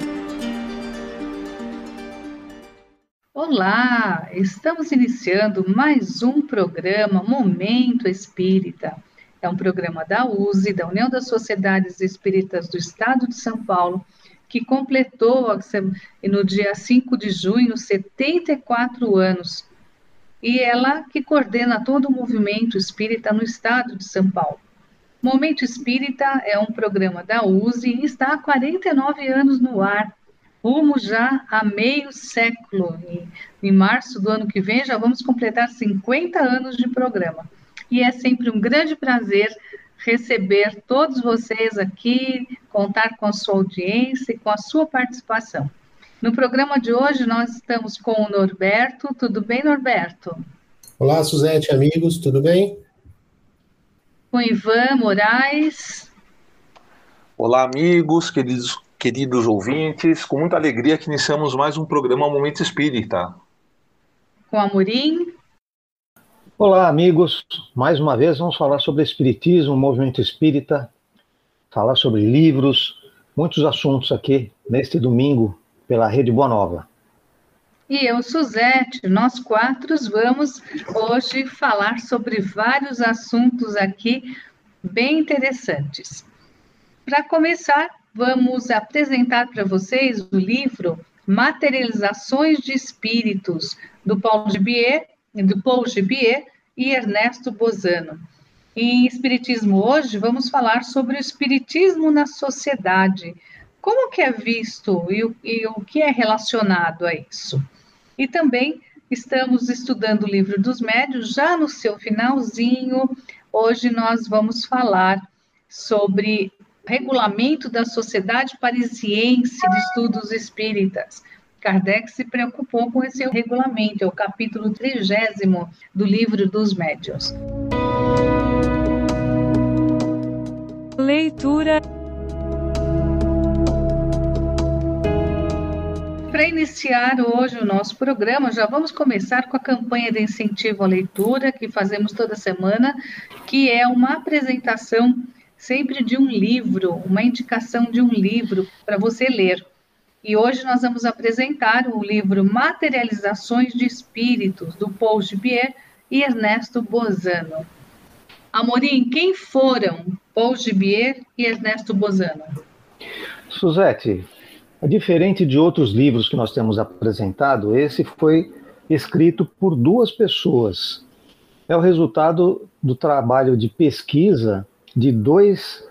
Olá, estamos iniciando mais um programa Momento Espírita. É um programa da USE, da União das Sociedades Espíritas do Estado de São Paulo, que completou no dia 5 de junho 74 anos. E ela que coordena todo o movimento espírita no estado de São Paulo. Momento Espírita é um programa da USE e está há 49 anos no ar, rumo já a meio século. E, em março do ano que vem já vamos completar 50 anos de programa e é sempre um grande prazer receber todos vocês aqui, contar com a sua audiência e com a sua participação. No programa de hoje, nós estamos com o Norberto. Tudo bem, Norberto? Olá, Suzete, amigos, tudo bem? Com Ivan Moraes. Olá, amigos, queridos, queridos ouvintes. Com muita alegria que iniciamos mais um programa Momento Espírita. Com a Amorim. Olá, amigos. Mais uma vez vamos falar sobre Espiritismo, movimento espírita, falar sobre livros, muitos assuntos aqui neste domingo pela Rede Boa Nova. E eu, Suzete, nós quatro vamos hoje falar sobre vários assuntos aqui bem interessantes. Para começar, vamos apresentar para vocês o livro Materializações de Espíritos, do Paulo de Bier do Paul Gibier e Ernesto Bozano. Em Espiritismo hoje, vamos falar sobre o espiritismo na sociedade. Como que é visto e o, e o que é relacionado a isso? E também estamos estudando o livro dos médios, já no seu finalzinho. Hoje nós vamos falar sobre regulamento da Sociedade Parisiense de Estudos Espíritas. Kardec se preocupou com esse regulamento, é o capítulo trigésimo do livro dos médios. Leitura. Para iniciar hoje o nosso programa, já vamos começar com a campanha de incentivo à leitura que fazemos toda semana, que é uma apresentação sempre de um livro, uma indicação de um livro para você ler. E hoje nós vamos apresentar o livro Materializações de Espíritos, do Paul Gibier e Ernesto Bozano. Amorim, quem foram Paul Gibier e Ernesto Bozano? Suzete, diferente de outros livros que nós temos apresentado, esse foi escrito por duas pessoas. É o resultado do trabalho de pesquisa de dois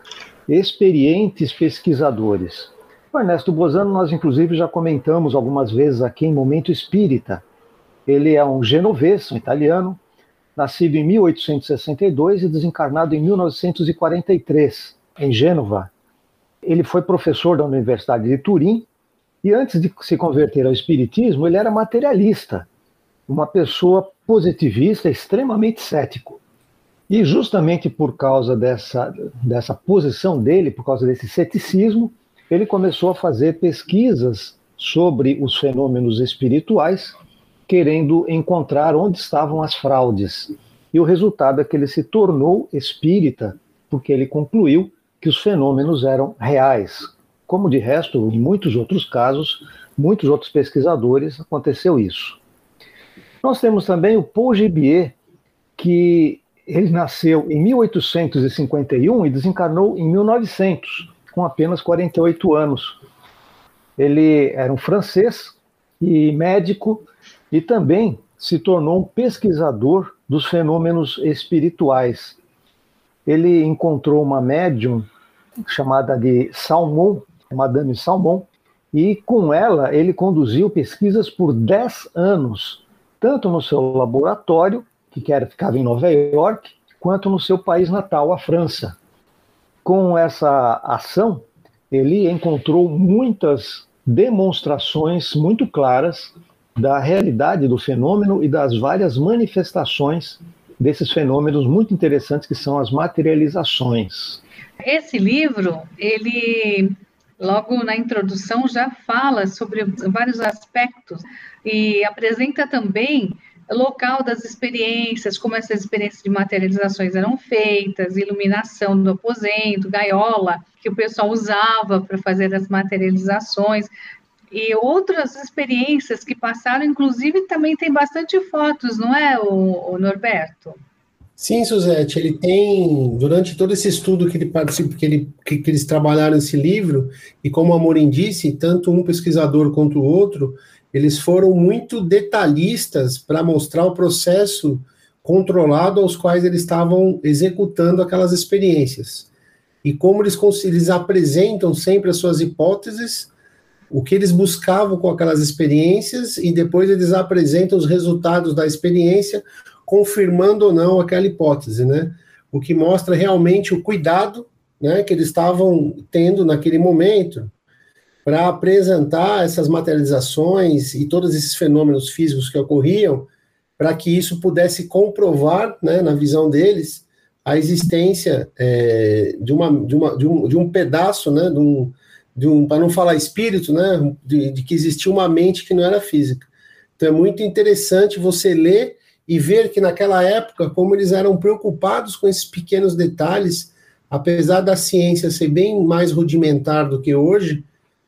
experientes pesquisadores. O Ernesto Bozano, nós inclusive já comentamos algumas vezes aqui em Momento Espírita. Ele é um genovês, um italiano, nascido em 1862 e desencarnado em 1943, em Gênova. Ele foi professor da Universidade de Turim e antes de se converter ao espiritismo, ele era materialista, uma pessoa positivista, extremamente cético. E justamente por causa dessa, dessa posição dele, por causa desse ceticismo, ele começou a fazer pesquisas sobre os fenômenos espirituais, querendo encontrar onde estavam as fraudes. E o resultado é que ele se tornou espírita, porque ele concluiu que os fenômenos eram reais. Como de resto, em muitos outros casos, muitos outros pesquisadores aconteceu isso. Nós temos também o Paul Gibier, que ele nasceu em 1851 e desencarnou em 1900 com apenas 48 anos. Ele era um francês e médico e também se tornou um pesquisador dos fenômenos espirituais. Ele encontrou uma médium chamada de Salmon, Madame Salmon, e com ela ele conduziu pesquisas por 10 anos, tanto no seu laboratório, que era, ficava em Nova York, quanto no seu país natal, a França com essa ação, ele encontrou muitas demonstrações muito claras da realidade do fenômeno e das várias manifestações desses fenômenos muito interessantes que são as materializações. Esse livro, ele logo na introdução, já fala sobre vários aspectos e apresenta também local das experiências, como essas experiências de materializações eram feitas, iluminação do aposento, gaiola, que o pessoal usava para fazer as materializações, e outras experiências que passaram, inclusive também tem bastante fotos, não é, o, o Norberto? Sim, Suzete, ele tem, durante todo esse estudo que ele participa, que, ele, que, que eles trabalharam nesse livro, e como a Amorim disse, tanto um pesquisador quanto o outro, eles foram muito detalhistas para mostrar o processo controlado aos quais eles estavam executando aquelas experiências. E como eles, eles apresentam sempre as suas hipóteses, o que eles buscavam com aquelas experiências, e depois eles apresentam os resultados da experiência, confirmando ou não aquela hipótese, né? O que mostra realmente o cuidado né, que eles estavam tendo naquele momento para apresentar essas materializações e todos esses fenômenos físicos que ocorriam, para que isso pudesse comprovar, né, na visão deles, a existência é, de, uma, de, uma, de, um, de um pedaço, né, de um, de um para não falar espírito, né, de, de que existia uma mente que não era física. Então é muito interessante você ler e ver que naquela época, como eles eram preocupados com esses pequenos detalhes, apesar da ciência ser bem mais rudimentar do que hoje,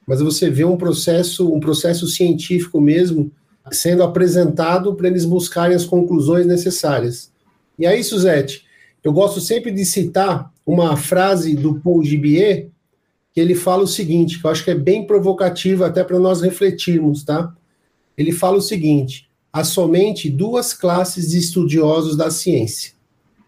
mas você vê um processo, um processo científico mesmo sendo apresentado para eles buscarem as conclusões necessárias. E aí, Suzette, eu gosto sempre de citar uma frase do Paul Gibier, que ele fala o seguinte, que eu acho que é bem provocativa até para nós refletirmos, tá? Ele fala o seguinte: há somente duas classes de estudiosos da ciência.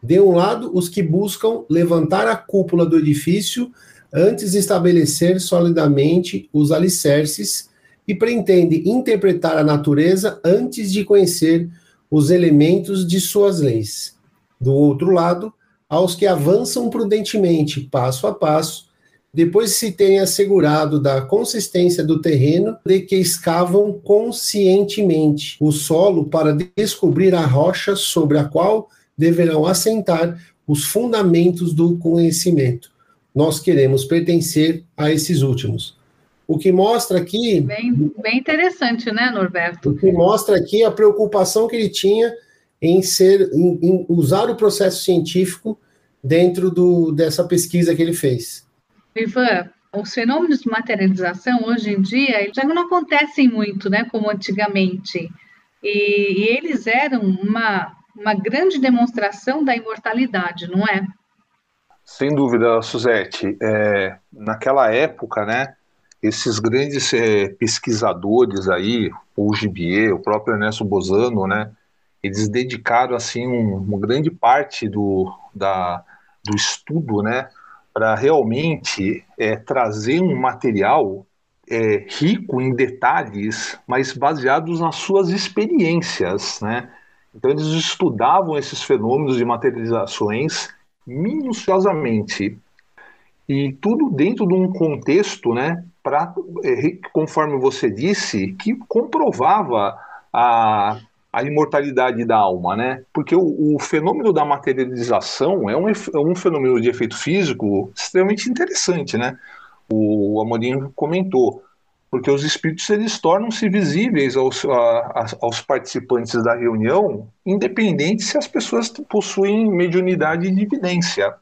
De um lado, os que buscam levantar a cúpula do edifício antes de estabelecer solidamente os alicerces e pretendem interpretar a natureza antes de conhecer os elementos de suas leis. Do outro lado, aos que avançam prudentemente, passo a passo, depois de se terem assegurado da consistência do terreno, de que escavam conscientemente o solo para descobrir a rocha sobre a qual deverão assentar os fundamentos do conhecimento. Nós queremos pertencer a esses últimos. O que mostra aqui. Bem, bem interessante, né, Norberto? O que mostra aqui a preocupação que ele tinha em ser, em, em usar o processo científico dentro do, dessa pesquisa que ele fez. Ivan, os fenômenos de materialização hoje em dia já não acontecem muito, né, como antigamente. E, e eles eram uma, uma grande demonstração da imortalidade, não é? Sem dúvida, Suzete. É, naquela época, né, esses grandes é, pesquisadores aí, o Gibier, o próprio Ernesto Bozano, né, eles dedicaram assim um, uma grande parte do, da, do estudo, né, para realmente é, trazer um material é, rico em detalhes, mas baseados nas suas experiências, né? Então eles estudavam esses fenômenos de materializações minuciosamente e tudo dentro de um contexto, né? Para, é, conforme você disse, que comprovava a a imortalidade da alma, né? Porque o, o fenômeno da materialização é um, é um, fenômeno de efeito físico extremamente interessante, né? O Amorim comentou, porque os espíritos eles tornam-se visíveis aos, a, aos participantes da reunião, independente se as pessoas possuem mediunidade de evidência.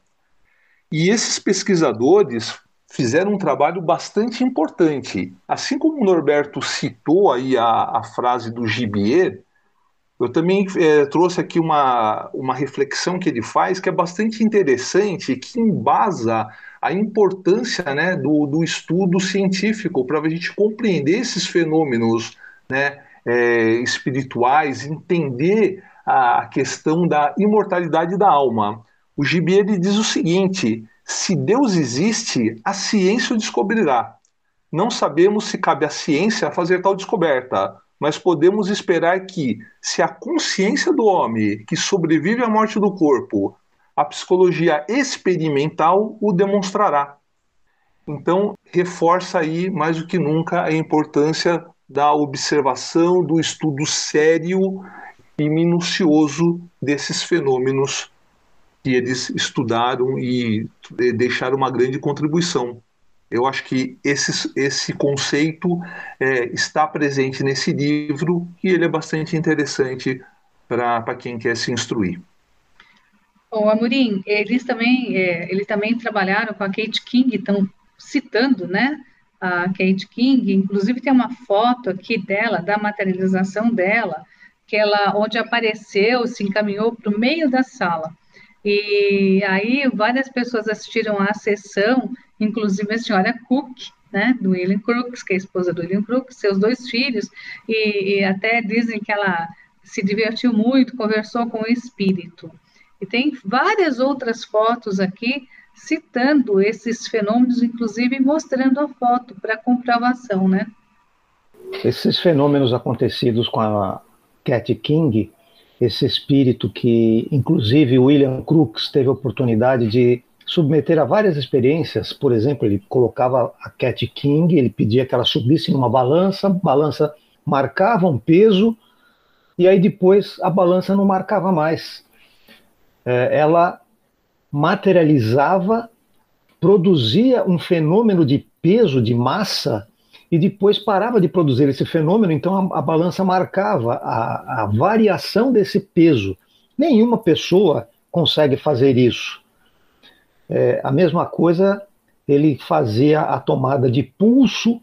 E esses pesquisadores fizeram um trabalho bastante importante. Assim como o Norberto citou aí a, a frase do Gibier, eu também é, trouxe aqui uma, uma reflexão que ele faz que é bastante interessante, que embasa a importância né, do, do estudo científico para a gente compreender esses fenômenos né, é, espirituais, entender a questão da imortalidade da alma. O Gibi ele diz o seguinte: se Deus existe, a ciência o descobrirá. Não sabemos se cabe à ciência fazer tal descoberta mas podemos esperar que, se a consciência do homem que sobrevive à morte do corpo, a psicologia experimental o demonstrará. Então, reforça aí mais do que nunca a importância da observação, do estudo sério e minucioso desses fenômenos que eles estudaram e deixaram uma grande contribuição. Eu acho que esse, esse conceito é, está presente nesse livro e ele é bastante interessante para quem quer se instruir. Bom, Amorim, eles também, é, eles também trabalharam com a Kate King, estão citando, né, a Kate King, inclusive tem uma foto aqui dela, da materialização dela, que ela, onde apareceu, se encaminhou para o meio da sala. E aí várias pessoas assistiram à sessão, inclusive a senhora Cook, né, do William Crookes, que é a esposa do William Crookes, seus dois filhos, e, e até dizem que ela se divertiu muito, conversou com o espírito. E tem várias outras fotos aqui citando esses fenômenos, inclusive mostrando a foto para comprovação, né? Esses fenômenos acontecidos com a Cat King, esse espírito que, inclusive, William Crookes teve a oportunidade de submeter a várias experiências. Por exemplo, ele colocava a Cat King, ele pedia que ela subisse numa balança, balança marcava um peso, e aí depois a balança não marcava mais. É, ela materializava, produzia um fenômeno de peso, de massa, e depois parava de produzir esse fenômeno, então a, a balança marcava a, a variação desse peso. Nenhuma pessoa consegue fazer isso. É, a mesma coisa ele fazia a tomada de pulso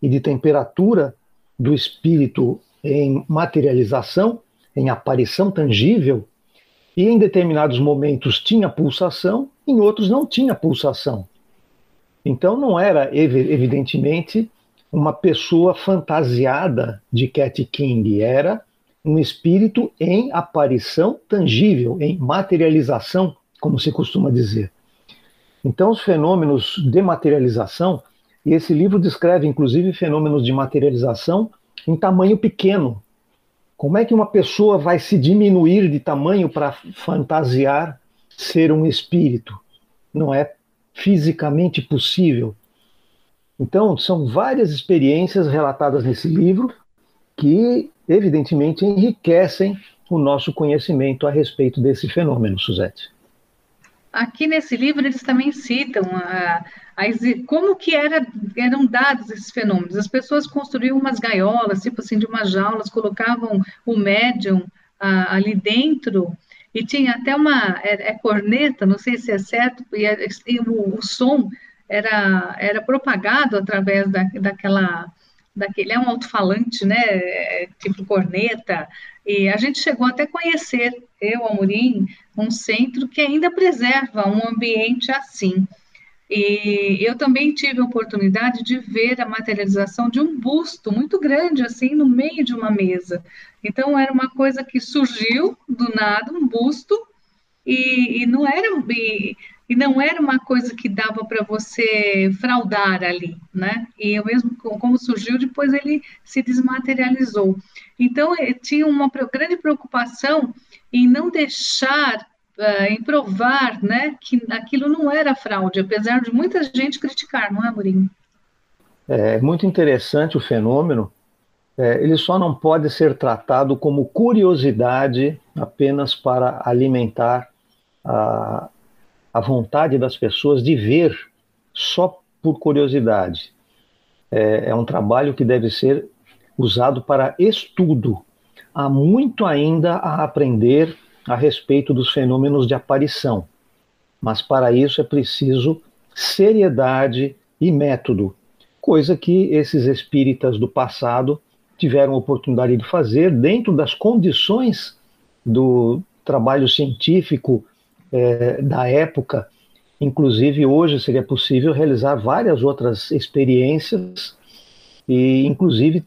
e de temperatura do espírito em materialização, em aparição tangível, e em determinados momentos tinha pulsação, em outros não tinha pulsação. Então não era, evidentemente, uma pessoa fantasiada de Cat King, era um espírito em aparição tangível, em materialização, como se costuma dizer. Então, os fenômenos de materialização, e esse livro descreve inclusive fenômenos de materialização em tamanho pequeno. Como é que uma pessoa vai se diminuir de tamanho para fantasiar ser um espírito? Não é fisicamente possível. Então, são várias experiências relatadas nesse livro que, evidentemente, enriquecem o nosso conhecimento a respeito desse fenômeno, Suzette. Aqui nesse livro eles também citam a, a, como que era, eram dados esses fenômenos. As pessoas construíam umas gaiolas, tipo assim, de umas jaulas, colocavam o médium a, ali dentro e tinha até uma é, é, corneta, não sei se é certo, e, e o, o som era, era propagado através da, daquela, daquele, é um alto-falante, né, tipo corneta, e a gente chegou até a conhecer, eu, Amorim, um centro que ainda preserva um ambiente assim. E eu também tive a oportunidade de ver a materialização de um busto muito grande, assim, no meio de uma mesa. Então, era uma coisa que surgiu do nada, um busto, e, e não era. E, e não era uma coisa que dava para você fraudar ali, né? E eu mesmo, como surgiu, depois ele se desmaterializou. Então, eh, tinha uma grande preocupação em não deixar, uh, em provar, né, que aquilo não era fraude, apesar de muita gente criticar, não é, Mourinho? É muito interessante o fenômeno, é, ele só não pode ser tratado como curiosidade apenas para alimentar a, a vontade das pessoas de ver só por curiosidade. É, é um trabalho que deve ser usado para estudo. Há muito ainda a aprender a respeito dos fenômenos de aparição, mas para isso é preciso seriedade e método, coisa que esses espíritas do passado tiveram oportunidade de fazer dentro das condições do trabalho científico é, da época. Inclusive, hoje seria possível realizar várias outras experiências e, inclusive,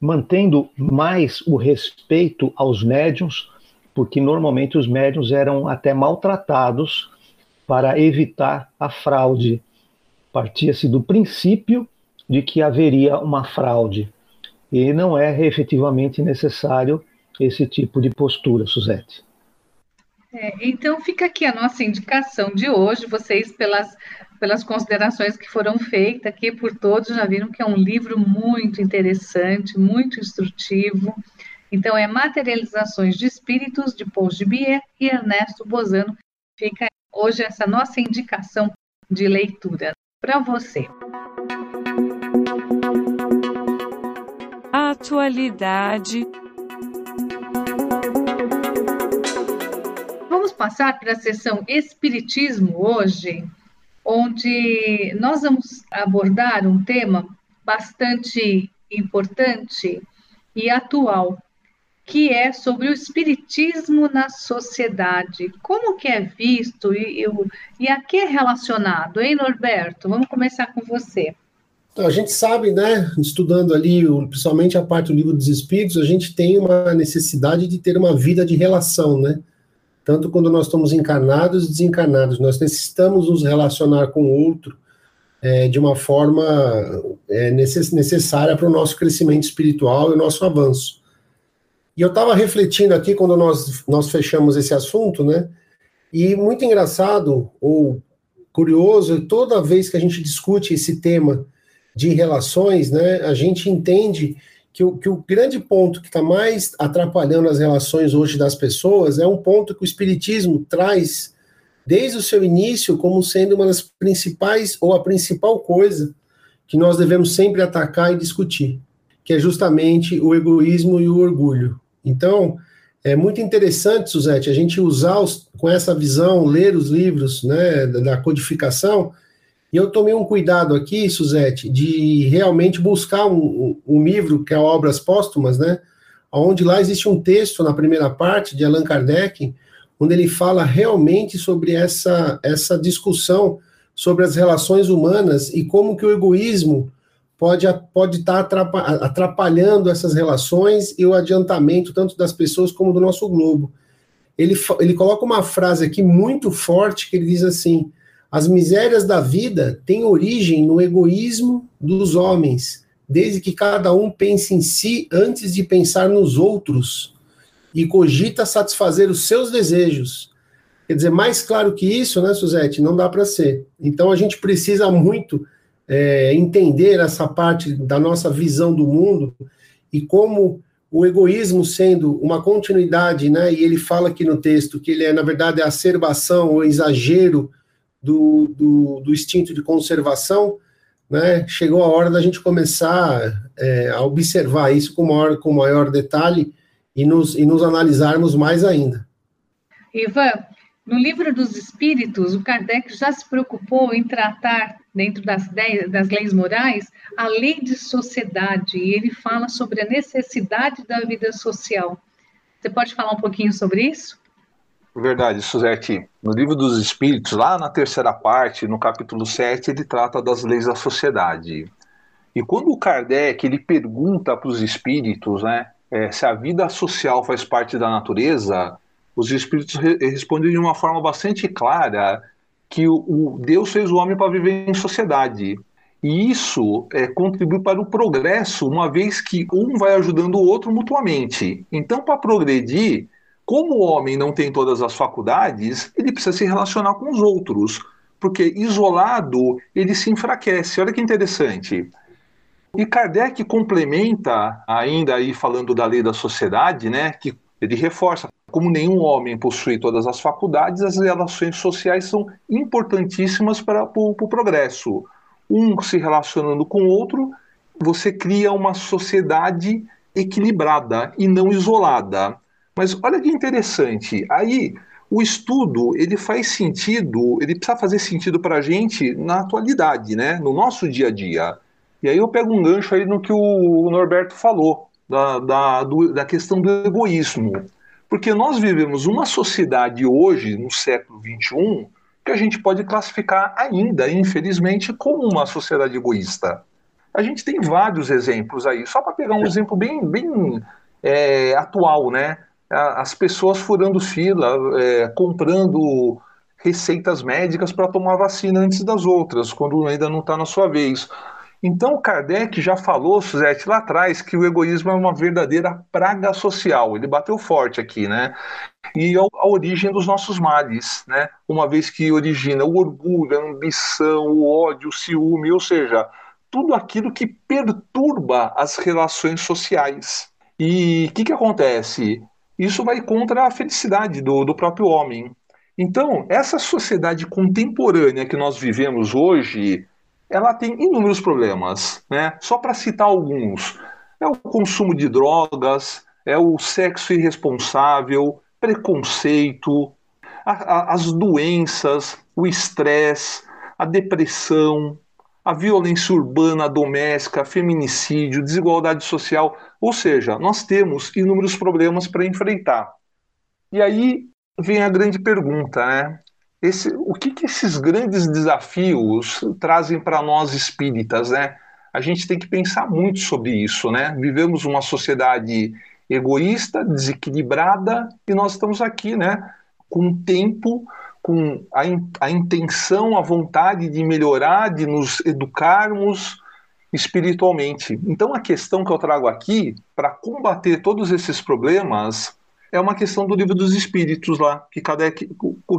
mantendo mais o respeito aos médiums, porque normalmente os médiums eram até maltratados para evitar a fraude. Partia-se do princípio de que haveria uma fraude. E não é efetivamente necessário esse tipo de postura, Suzette. É, então fica aqui a nossa indicação de hoje, vocês pelas, pelas considerações que foram feitas aqui por todos, já viram que é um livro muito interessante, muito instrutivo. Então é Materializações de Espíritos, de Paul Gibier e Ernesto Bozano. Fica hoje essa nossa indicação de leitura. para você. Atualidade. Vamos passar para a sessão Espiritismo hoje, onde nós vamos abordar um tema bastante importante e atual, que é sobre o espiritismo na sociedade. Como que é visto e, e, a que é relacionado, hein, Norberto? Vamos começar com você. Então, a gente sabe, né, estudando ali, principalmente a parte do livro dos espíritos, a gente tem uma necessidade de ter uma vida de relação, né? Tanto quando nós estamos encarnados e desencarnados, nós necessitamos nos relacionar com o outro é, de uma forma é, necess, necessária para o nosso crescimento espiritual e o nosso avanço. E eu estava refletindo aqui quando nós, nós fechamos esse assunto, né? E muito engraçado ou curioso, toda vez que a gente discute esse tema de relações, né, a gente entende que o, que o grande ponto que está mais atrapalhando as relações hoje das pessoas é um ponto que o Espiritismo traz desde o seu início como sendo uma das principais ou a principal coisa que nós devemos sempre atacar e discutir, que é justamente o egoísmo e o orgulho. Então, é muito interessante, Suzete, a gente usar os, com essa visão, ler os livros né, da codificação, e eu tomei um cuidado aqui, Suzete, de realmente buscar um, um, livro que é Obras Póstumas, né? Onde lá existe um texto na primeira parte de Allan Kardec, onde ele fala realmente sobre essa, essa discussão sobre as relações humanas e como que o egoísmo pode pode estar tá atrapalhando essas relações e o adiantamento tanto das pessoas como do nosso globo. Ele, ele coloca uma frase aqui muito forte que ele diz assim: as misérias da vida têm origem no egoísmo dos homens, desde que cada um pense em si antes de pensar nos outros e cogita satisfazer os seus desejos. Quer dizer, mais claro que isso, né, Suzete? Não dá para ser. Então a gente precisa muito é, entender essa parte da nossa visão do mundo e como o egoísmo sendo uma continuidade, né? E ele fala aqui no texto que ele é, na verdade, a acerbação ou exagero do, do, do instinto de conservação, né, chegou a hora da gente começar é, a observar isso com maior, com maior detalhe e nos, e nos analisarmos mais ainda. Ivan, no livro dos Espíritos, o Kardec já se preocupou em tratar, dentro das, das leis morais, a lei de sociedade, e ele fala sobre a necessidade da vida social. Você pode falar um pouquinho sobre isso? Verdade, Suzete. No livro dos Espíritos, lá na terceira parte, no capítulo 7, ele trata das leis da sociedade. E quando o Kardec ele pergunta para os espíritos né, é, se a vida social faz parte da natureza, os espíritos re respondem de uma forma bastante clara que o, o Deus fez o homem para viver em sociedade. E isso é, contribui para o progresso, uma vez que um vai ajudando o outro mutuamente. Então, para progredir, como o homem não tem todas as faculdades, ele precisa se relacionar com os outros, porque isolado ele se enfraquece. Olha que interessante. E Kardec complementa, ainda aí falando da lei da sociedade, né, que ele reforça como nenhum homem possui todas as faculdades, as relações sociais são importantíssimas para o pro progresso. Um se relacionando com o outro, você cria uma sociedade equilibrada e não isolada. Mas olha que interessante, aí o estudo ele faz sentido, ele precisa fazer sentido para a gente na atualidade, né? no nosso dia a dia. E aí eu pego um gancho aí no que o Norberto falou, da, da, do, da questão do egoísmo. Porque nós vivemos uma sociedade hoje, no século XXI, que a gente pode classificar ainda, infelizmente, como uma sociedade egoísta. A gente tem vários exemplos aí, só para pegar um exemplo bem, bem é, atual, né? As pessoas furando fila, é, comprando receitas médicas para tomar vacina antes das outras, quando ainda não está na sua vez. Então, Kardec já falou, Suzette, lá atrás, que o egoísmo é uma verdadeira praga social. Ele bateu forte aqui, né? E é a origem dos nossos males, né? Uma vez que origina o orgulho, a ambição, o ódio, o ciúme, ou seja, tudo aquilo que perturba as relações sociais. E o que, que acontece? Isso vai contra a felicidade do, do próprio homem. Então, essa sociedade contemporânea que nós vivemos hoje, ela tem inúmeros problemas, né? Só para citar alguns, é o consumo de drogas, é o sexo irresponsável, preconceito, a, a, as doenças, o estresse, a depressão, a violência urbana, doméstica, feminicídio, desigualdade social. Ou seja, nós temos inúmeros problemas para enfrentar. E aí vem a grande pergunta, né? Esse, o que, que esses grandes desafios trazem para nós espíritas, né? A gente tem que pensar muito sobre isso, né? Vivemos uma sociedade egoísta, desequilibrada, e nós estamos aqui, né? Com tempo com a, a intenção, a vontade de melhorar, de nos educarmos espiritualmente. Então, a questão que eu trago aqui, para combater todos esses problemas, é uma questão do livro dos Espíritos lá, que Kardec,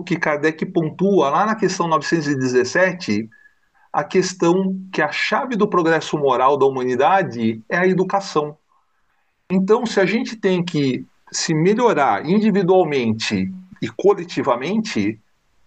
que Kardec pontua lá na questão 917, a questão que a chave do progresso moral da humanidade é a educação. Então, se a gente tem que se melhorar individualmente e coletivamente,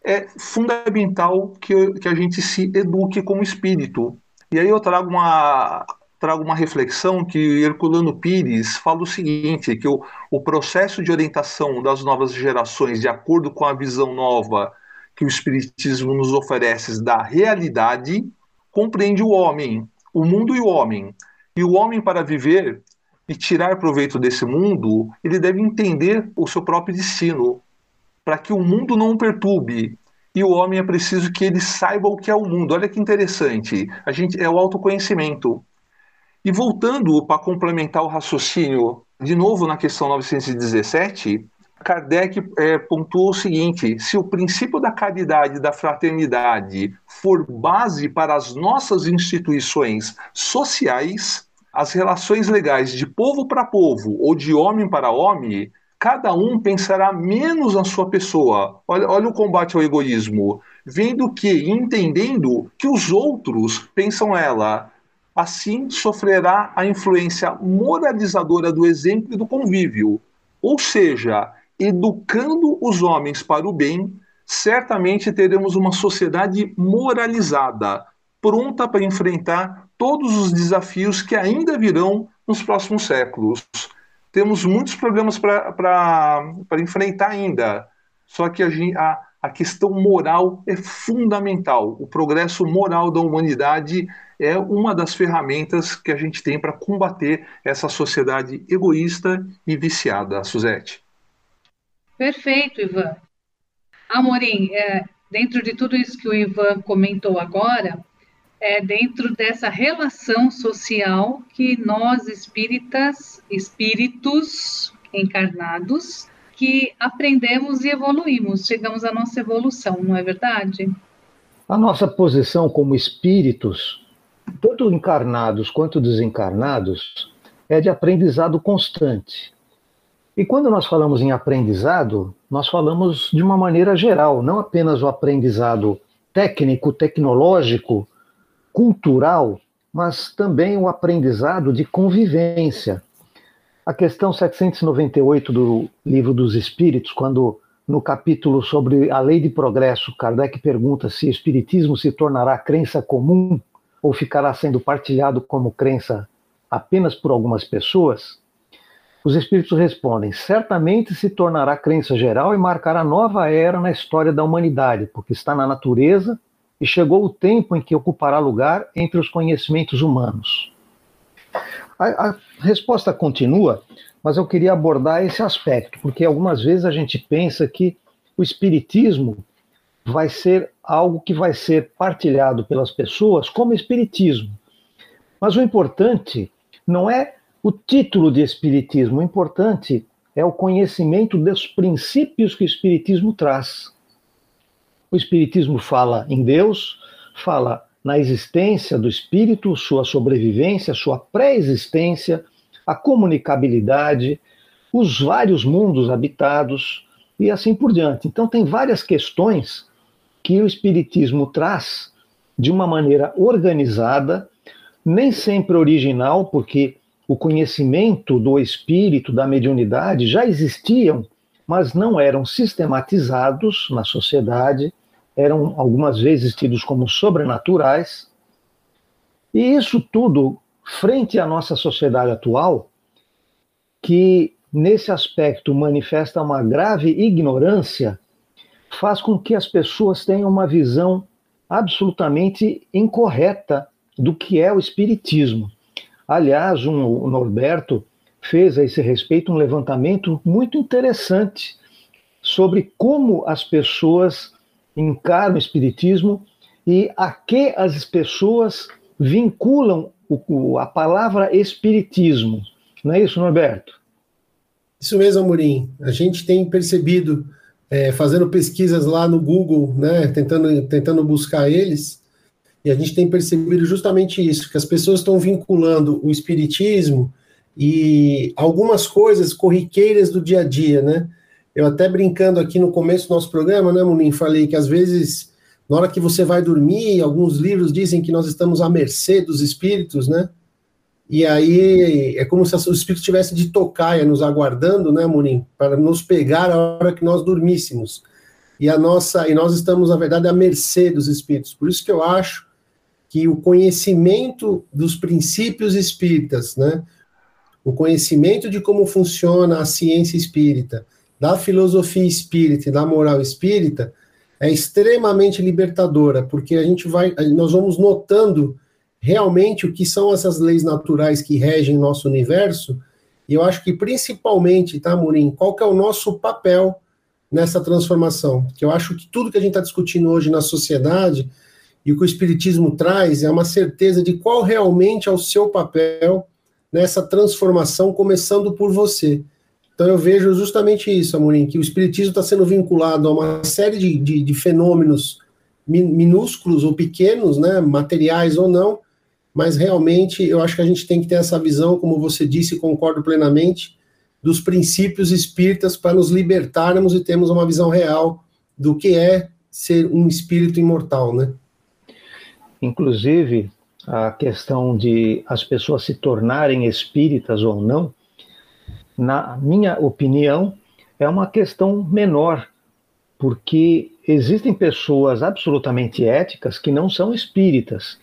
é fundamental que, que a gente se eduque como espírito. E aí eu trago uma, trago uma reflexão que Herculano Pires fala o seguinte, que o, o processo de orientação das novas gerações, de acordo com a visão nova que o Espiritismo nos oferece da realidade, compreende o homem, o mundo e o homem. E o homem, para viver e tirar proveito desse mundo, ele deve entender o seu próprio destino, para que o mundo não o perturbe. E o homem é preciso que ele saiba o que é o mundo. Olha que interessante. A gente é o autoconhecimento. E voltando para complementar o raciocínio, de novo na questão 917, Kardec é, pontuou o seguinte: se o princípio da caridade e da fraternidade for base para as nossas instituições sociais, as relações legais de povo para povo ou de homem para homem cada um pensará menos na sua pessoa. Olha, olha o combate ao egoísmo. Vendo que, entendendo que os outros pensam ela. Assim sofrerá a influência moralizadora do exemplo e do convívio. Ou seja, educando os homens para o bem, certamente teremos uma sociedade moralizada, pronta para enfrentar todos os desafios que ainda virão nos próximos séculos temos muitos problemas para enfrentar ainda. Só que a, a, a questão moral é fundamental. O progresso moral da humanidade é uma das ferramentas que a gente tem para combater essa sociedade egoísta e viciada, Suzete. Perfeito, Ivan. Amorim, é, dentro de tudo isso que o Ivan comentou agora, é, dentro dessa relação social que nós espíritas, espíritos encarnados, que aprendemos e evoluímos, chegamos à nossa evolução, não é verdade? A nossa posição como espíritos, tanto encarnados quanto desencarnados, é de aprendizado constante. E quando nós falamos em aprendizado, nós falamos de uma maneira geral, não apenas o aprendizado técnico, tecnológico, cultural, mas também o aprendizado de convivência. A questão 798 do Livro dos Espíritos, quando no capítulo sobre a lei de progresso, Kardec pergunta se o espiritismo se tornará crença comum ou ficará sendo partilhado como crença apenas por algumas pessoas, os espíritos respondem: certamente se tornará crença geral e marcará nova era na história da humanidade, porque está na natureza e chegou o tempo em que ocupará lugar entre os conhecimentos humanos. A, a, resposta continua, mas eu queria abordar esse aspecto, porque algumas vezes a gente pensa que o espiritismo vai ser algo que vai ser partilhado pelas pessoas como espiritismo. Mas o importante não é o título de espiritismo, o importante é o conhecimento dos princípios que o espiritismo traz. O Espiritismo fala em Deus, fala na existência do espírito, sua sobrevivência, sua pré-existência, a comunicabilidade, os vários mundos habitados e assim por diante. Então, tem várias questões que o Espiritismo traz de uma maneira organizada, nem sempre original, porque o conhecimento do espírito, da mediunidade já existiam, mas não eram sistematizados na sociedade eram algumas vezes tidos como sobrenaturais, E isso tudo, frente à nossa sociedade atual, que nesse aspecto manifesta uma grave ignorância, faz com que as pessoas tenham uma visão absolutamente incorreta do que é o Espiritismo. Aliás, um, o Norberto fez a esse respeito um levantamento muito interessante sobre como as pessoas encaram o Espiritismo e a que as pessoas vinculam o, a palavra Espiritismo. Não é isso, Norberto? Isso mesmo, Amorim. A gente tem percebido, é, fazendo pesquisas lá no Google, né, tentando, tentando buscar eles, e a gente tem percebido justamente isso, que as pessoas estão vinculando o espiritismo e algumas coisas corriqueiras do dia a dia, né? Eu até brincando aqui no começo do nosso programa, né, Munim, falei que às vezes, na hora que você vai dormir, alguns livros dizem que nós estamos à mercê dos espíritos, né? E aí é como se o espírito tivesse de tocaia nos aguardando, né, Munim, para nos pegar a hora que nós dormíssemos. E a nossa e nós estamos na verdade à mercê dos espíritos. Por isso que eu acho que o conhecimento dos princípios espíritas, né, o conhecimento de como funciona a ciência espírita, da filosofia espírita e da moral espírita é extremamente libertadora, porque a gente vai, nós vamos notando realmente o que são essas leis naturais que regem nosso universo, e eu acho que principalmente, tá, Murim, qual que é o nosso papel nessa transformação? Que eu acho que tudo que a gente está discutindo hoje na sociedade e o que o Espiritismo traz é uma certeza de qual realmente é o seu papel nessa transformação, começando por você. Então eu vejo justamente isso, Amorim, que o Espiritismo está sendo vinculado a uma série de, de, de fenômenos minúsculos ou pequenos, né, materiais ou não, mas realmente eu acho que a gente tem que ter essa visão, como você disse, concordo plenamente, dos princípios espíritas para nos libertarmos e termos uma visão real do que é ser um espírito imortal, né? Inclusive, a questão de as pessoas se tornarem espíritas ou não, na minha opinião, é uma questão menor, porque existem pessoas absolutamente éticas que não são espíritas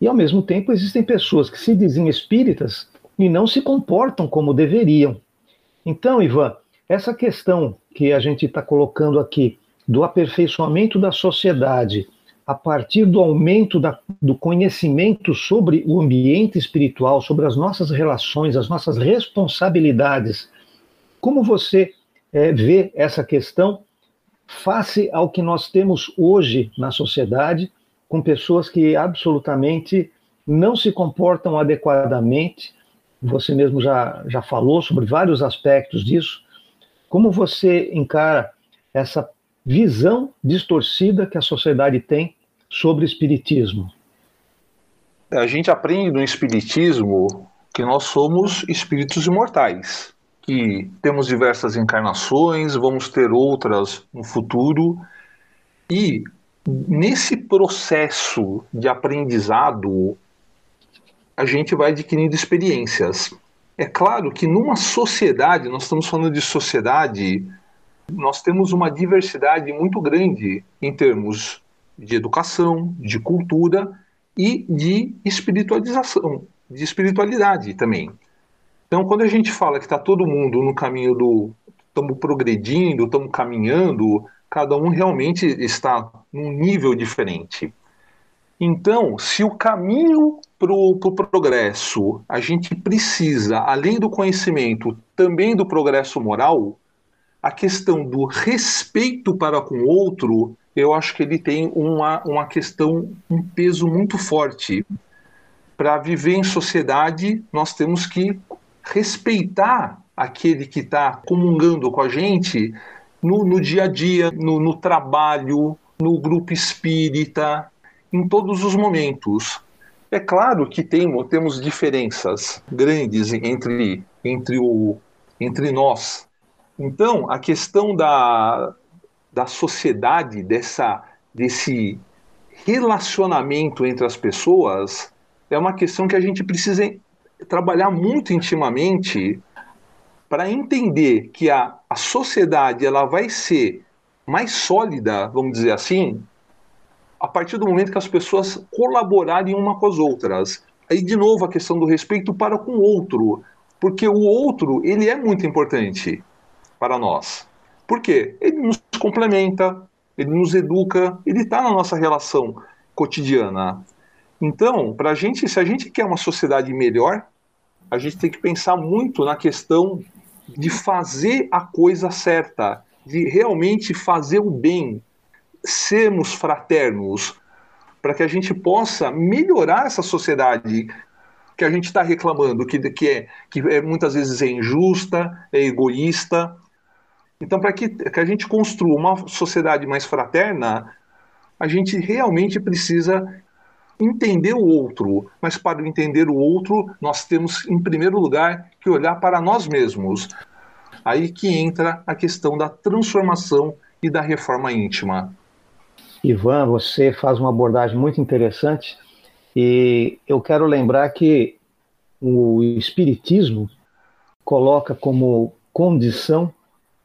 e, ao mesmo tempo, existem pessoas que se dizem espíritas e não se comportam como deveriam. Então, Ivan, essa questão que a gente está colocando aqui do aperfeiçoamento da sociedade a partir do aumento da, do conhecimento sobre o ambiente espiritual, sobre as nossas relações, as nossas responsabilidades, como você é, vê essa questão face ao que nós temos hoje na sociedade com pessoas que absolutamente não se comportam adequadamente. Você mesmo já, já falou sobre vários aspectos disso. Como você encara essa visão distorcida que a sociedade tem sobre o espiritismo? A gente aprende no espiritismo que nós somos espíritos imortais, que temos diversas encarnações, vamos ter outras no futuro e nesse processo de aprendizado, a gente vai adquirindo experiências. É claro que numa sociedade, nós estamos falando de sociedade, nós temos uma diversidade muito grande em termos de educação, de cultura e de espiritualização, de espiritualidade também. Então, quando a gente fala que está todo mundo no caminho do estamos progredindo, estamos caminhando, cada um realmente está num nível diferente. Então, se o caminho para o pro progresso a gente precisa, além do conhecimento, também do progresso moral, a questão do respeito para com o outro, eu acho que ele tem uma, uma questão, um peso muito forte. Para viver em sociedade, nós temos que respeitar aquele que está comungando com a gente no, no dia a dia, no, no trabalho, no grupo espírita, em todos os momentos. É claro que tem, temos diferenças grandes entre, entre, o, entre nós. Então, a questão da, da sociedade, dessa, desse relacionamento entre as pessoas, é uma questão que a gente precisa trabalhar muito intimamente para entender que a, a sociedade ela vai ser mais sólida, vamos dizer assim, a partir do momento que as pessoas colaborarem uma com as outras. Aí, de novo, a questão do respeito para com o outro, porque o outro, ele é muito importante para nós. Por quê? Ele nos complementa, ele nos educa, ele está na nossa relação cotidiana. Então, para a gente, se a gente quer uma sociedade melhor, a gente tem que pensar muito na questão de fazer a coisa certa, de realmente fazer o bem, sermos fraternos, para que a gente possa melhorar essa sociedade que a gente está reclamando, que, que, é, que é, muitas vezes é injusta, é egoísta. Então, para que, que a gente construa uma sociedade mais fraterna, a gente realmente precisa entender o outro, mas para entender o outro, nós temos, em primeiro lugar, que olhar para nós mesmos. Aí que entra a questão da transformação e da reforma íntima. Ivan, você faz uma abordagem muito interessante e eu quero lembrar que o Espiritismo coloca como condição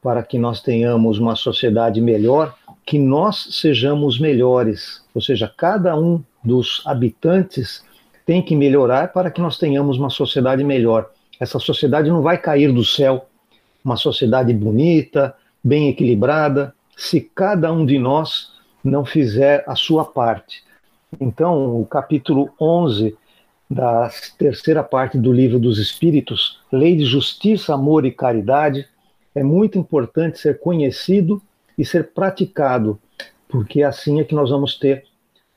para que nós tenhamos uma sociedade melhor que nós sejamos melhores, ou seja, cada um dos habitantes tem que melhorar para que nós tenhamos uma sociedade melhor. Essa sociedade não vai cair do céu, uma sociedade bonita, bem equilibrada, se cada um de nós não fizer a sua parte. Então, o capítulo 11 da terceira parte do livro dos Espíritos, Lei de Justiça, Amor e Caridade, é muito importante ser conhecido e ser praticado, porque assim é que nós vamos ter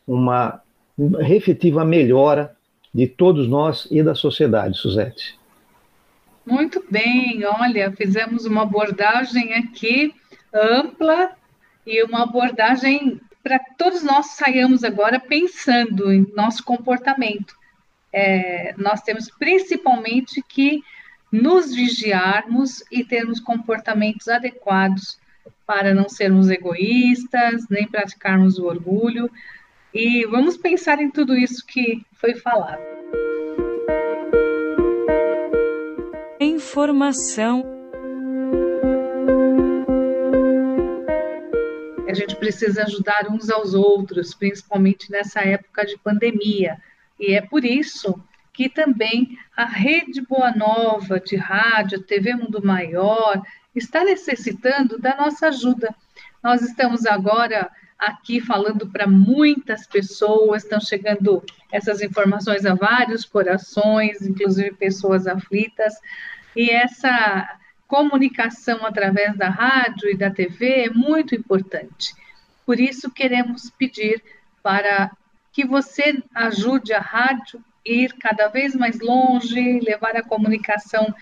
uma efetiva melhora de todos nós e da sociedade, Suzete. Muito bem, olha, fizemos uma abordagem aqui ampla e uma abordagem para todos nós saiamos agora pensando em nosso comportamento. É, nós temos principalmente que nos vigiarmos e termos comportamentos adequados para não sermos egoístas, nem praticarmos o orgulho. E vamos pensar em tudo isso que foi falado. Informação a gente precisa ajudar uns aos outros, principalmente nessa época de pandemia. E é por isso que também a Rede Boa Nova de rádio, TV Mundo Maior, está necessitando da nossa ajuda. Nós estamos agora aqui falando para muitas pessoas, estão chegando essas informações a vários corações, inclusive pessoas aflitas, e essa comunicação através da rádio e da TV é muito importante. Por isso, queremos pedir para que você ajude a rádio ir cada vez mais longe, levar a comunicação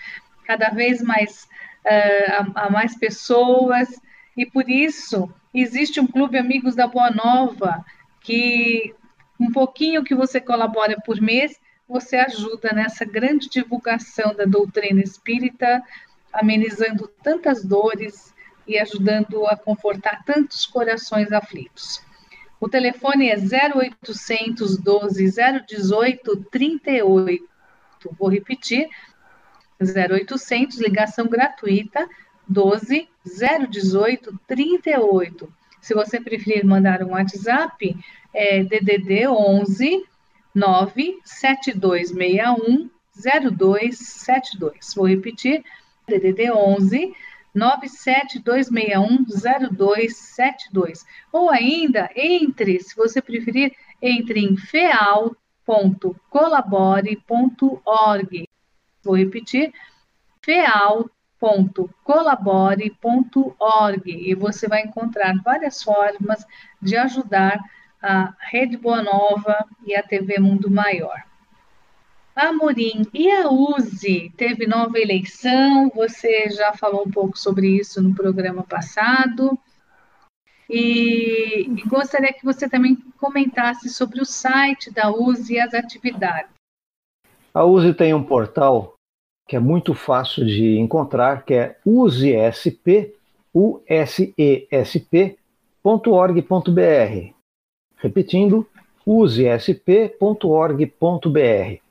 cada vez mais uh, a, a mais pessoas. E por isso, existe um clube Amigos da Boa Nova, que um pouquinho que você colabora por mês, você ajuda nessa grande divulgação da doutrina espírita, amenizando tantas dores e ajudando a confortar tantos corações aflitos. O telefone é 0800 12 018 38. Vou repetir: 0800, ligação gratuita, 12 018 38. Se você preferir mandar um WhatsApp, é DDD 11 97261 0272. Vou repetir: DDD 11 972610272. Ou ainda, entre, se você preferir, entre em feal.colabore.org. Vou repetir, feal.colabore.org e você vai encontrar várias formas de ajudar a Rede Boa Nova e a TV Mundo Maior. Amorim, e a USE teve nova eleição, você já falou um pouco sobre isso no programa passado, e, e gostaria que você também comentasse sobre o site da USE e as atividades. A USE tem um portal que é muito fácil de encontrar, que é usesp, usesp.org.br. Repetindo, usesp.org.br.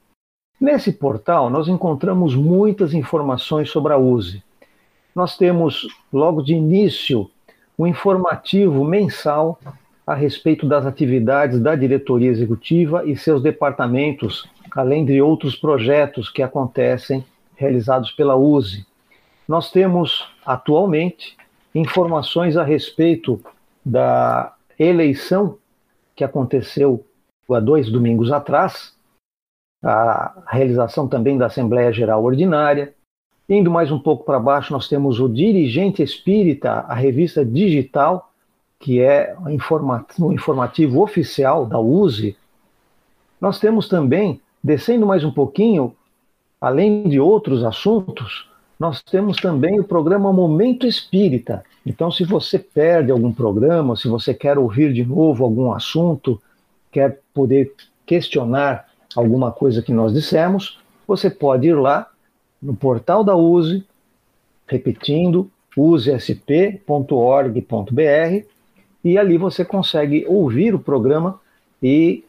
Nesse portal, nós encontramos muitas informações sobre a USE. Nós temos, logo de início, um informativo mensal a respeito das atividades da diretoria executiva e seus departamentos, além de outros projetos que acontecem realizados pela USE. Nós temos atualmente informações a respeito da eleição que aconteceu há dois domingos atrás, a realização também da Assembleia Geral Ordinária. Indo mais um pouco para baixo, nós temos o Dirigente Espírita, a revista digital, que é o informativo oficial da USE. Nós temos também, descendo mais um pouquinho, além de outros assuntos, nós temos também o programa Momento Espírita. Então, se você perde algum programa, se você quer ouvir de novo algum assunto, quer poder questionar alguma coisa que nós dissemos, você pode ir lá no portal da USE, repetindo, usesp.org.br, e ali você consegue ouvir o programa e,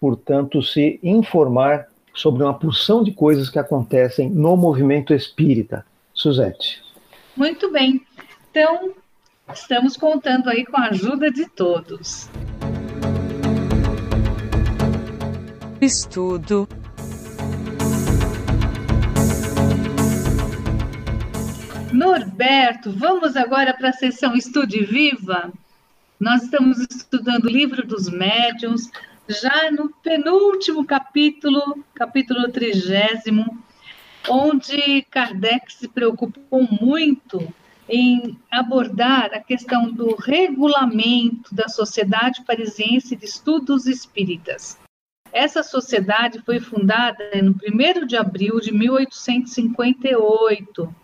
portanto, se informar sobre uma porção de coisas que acontecem no movimento espírita. Suzete. Muito bem. Então, estamos contando aí com a ajuda de todos. Estudo. Norberto, vamos agora para a sessão Estude Viva. Nós estamos estudando o livro dos médiuns, já no penúltimo capítulo, capítulo trigésimo, onde Kardec se preocupou muito em abordar a questão do regulamento da Sociedade Parisiense de Estudos Espíritas. Essa sociedade foi fundada no 1 de abril de 1858.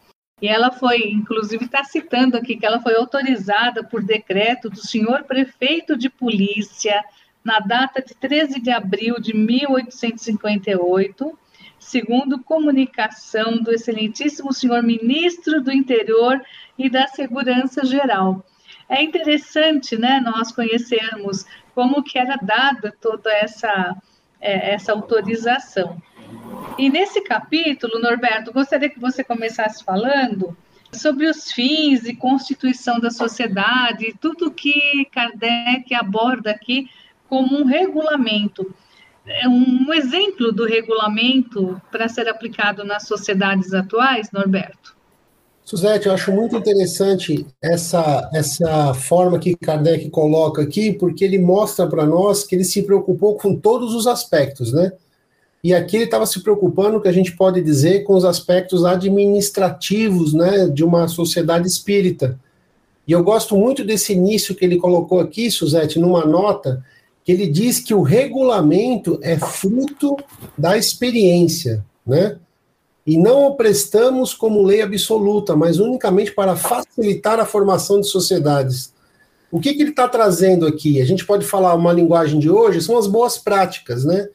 E ela foi, inclusive, está citando aqui que ela foi autorizada por decreto do senhor prefeito de polícia na data de 13 de abril de 1858, segundo comunicação do excelentíssimo senhor ministro do Interior e da Segurança Geral. É interessante, né, nós conhecermos como que era dada toda essa é, essa autorização. E nesse capítulo, Norberto, gostaria que você começasse falando sobre os fins e constituição da sociedade, tudo que Kardec aborda aqui como um regulamento. É um exemplo do regulamento para ser aplicado nas sociedades atuais, Norberto? Suzete, eu acho muito interessante essa, essa forma que Kardec coloca aqui, porque ele mostra para nós que ele se preocupou com todos os aspectos, né? E aqui ele estava se preocupando, que a gente pode dizer, com os aspectos administrativos, né, de uma sociedade espírita. E eu gosto muito desse início que ele colocou aqui, Suzete, numa nota, que ele diz que o regulamento é fruto da experiência, né? E não o prestamos como lei absoluta, mas unicamente para facilitar a formação de sociedades. O que, que ele está trazendo aqui? A gente pode falar uma linguagem de hoje, são as boas práticas, né?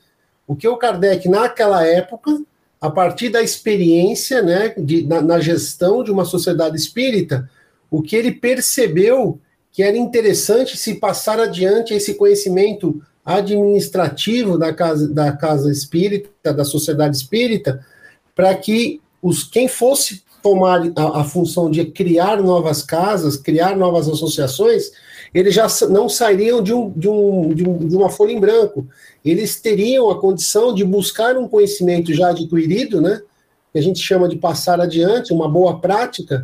O que o Kardec, naquela época, a partir da experiência né, de, na, na gestão de uma sociedade espírita, o que ele percebeu que era interessante se passar adiante esse conhecimento administrativo da casa, da casa espírita, da sociedade espírita, para que os quem fosse tomar a, a, função de criar novas casas, criar novas associações, eles já não sairiam de, um, de, um, de, um, de uma folha em branco. Eles teriam a condição de buscar um conhecimento já adquirido, né? Que a gente chama de passar adiante, uma boa prática,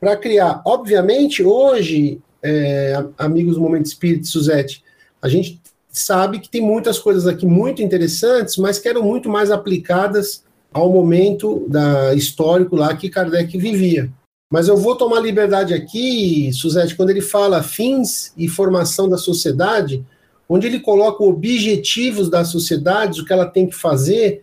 para criar. Obviamente, hoje, é, amigos do Momento Espírito, Suzete, a gente sabe que tem muitas coisas aqui muito interessantes, mas que eram muito mais aplicadas ao momento da, histórico lá que Kardec vivia. Mas eu vou tomar liberdade aqui, Suzete, quando ele fala fins e formação da sociedade, onde ele coloca objetivos da sociedade, o que ela tem que fazer,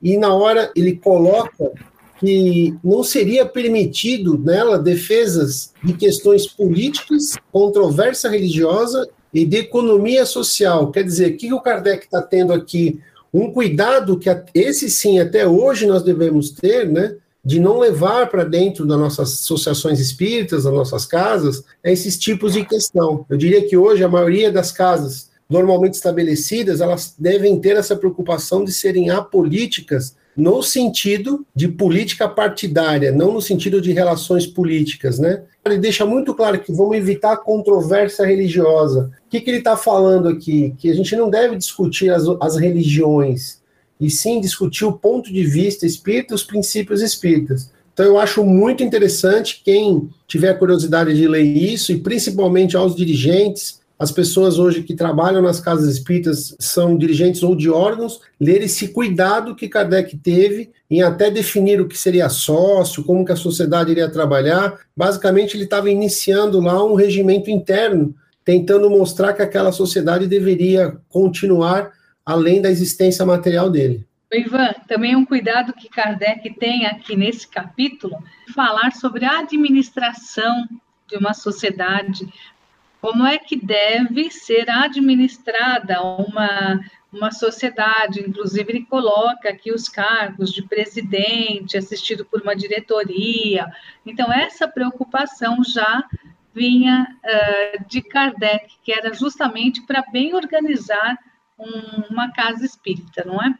e na hora ele coloca que não seria permitido nela defesas de questões políticas, controvérsia religiosa e de economia social. Quer dizer, o que o Kardec está tendo aqui um cuidado que esse sim até hoje nós devemos ter, né? De não levar para dentro das nossas associações espíritas, das nossas casas, esses tipos de questão. Eu diria que hoje a maioria das casas normalmente estabelecidas, elas devem ter essa preocupação de serem apolíticas no sentido de política partidária, não no sentido de relações políticas, né? Ele deixa muito claro que vamos evitar controvérsia religiosa. O que, que ele está falando aqui? Que a gente não deve discutir as, as religiões, e sim discutir o ponto de vista espírita, os princípios espíritas. Então eu acho muito interessante quem tiver curiosidade de ler isso, e principalmente aos dirigentes, as pessoas hoje que trabalham nas casas espíritas são dirigentes ou de órgãos, ler esse cuidado que Kardec teve em até definir o que seria sócio, como que a sociedade iria trabalhar. Basicamente, ele estava iniciando lá um regimento interno, tentando mostrar que aquela sociedade deveria continuar além da existência material dele. Ivan, também um cuidado que Kardec tem aqui nesse capítulo, falar sobre a administração de uma sociedade, como é que deve ser administrada uma, uma sociedade. Inclusive, ele coloca aqui os cargos de presidente, assistido por uma diretoria. Então, essa preocupação já vinha uh, de Kardec, que era justamente para bem organizar um, uma casa espírita, não é?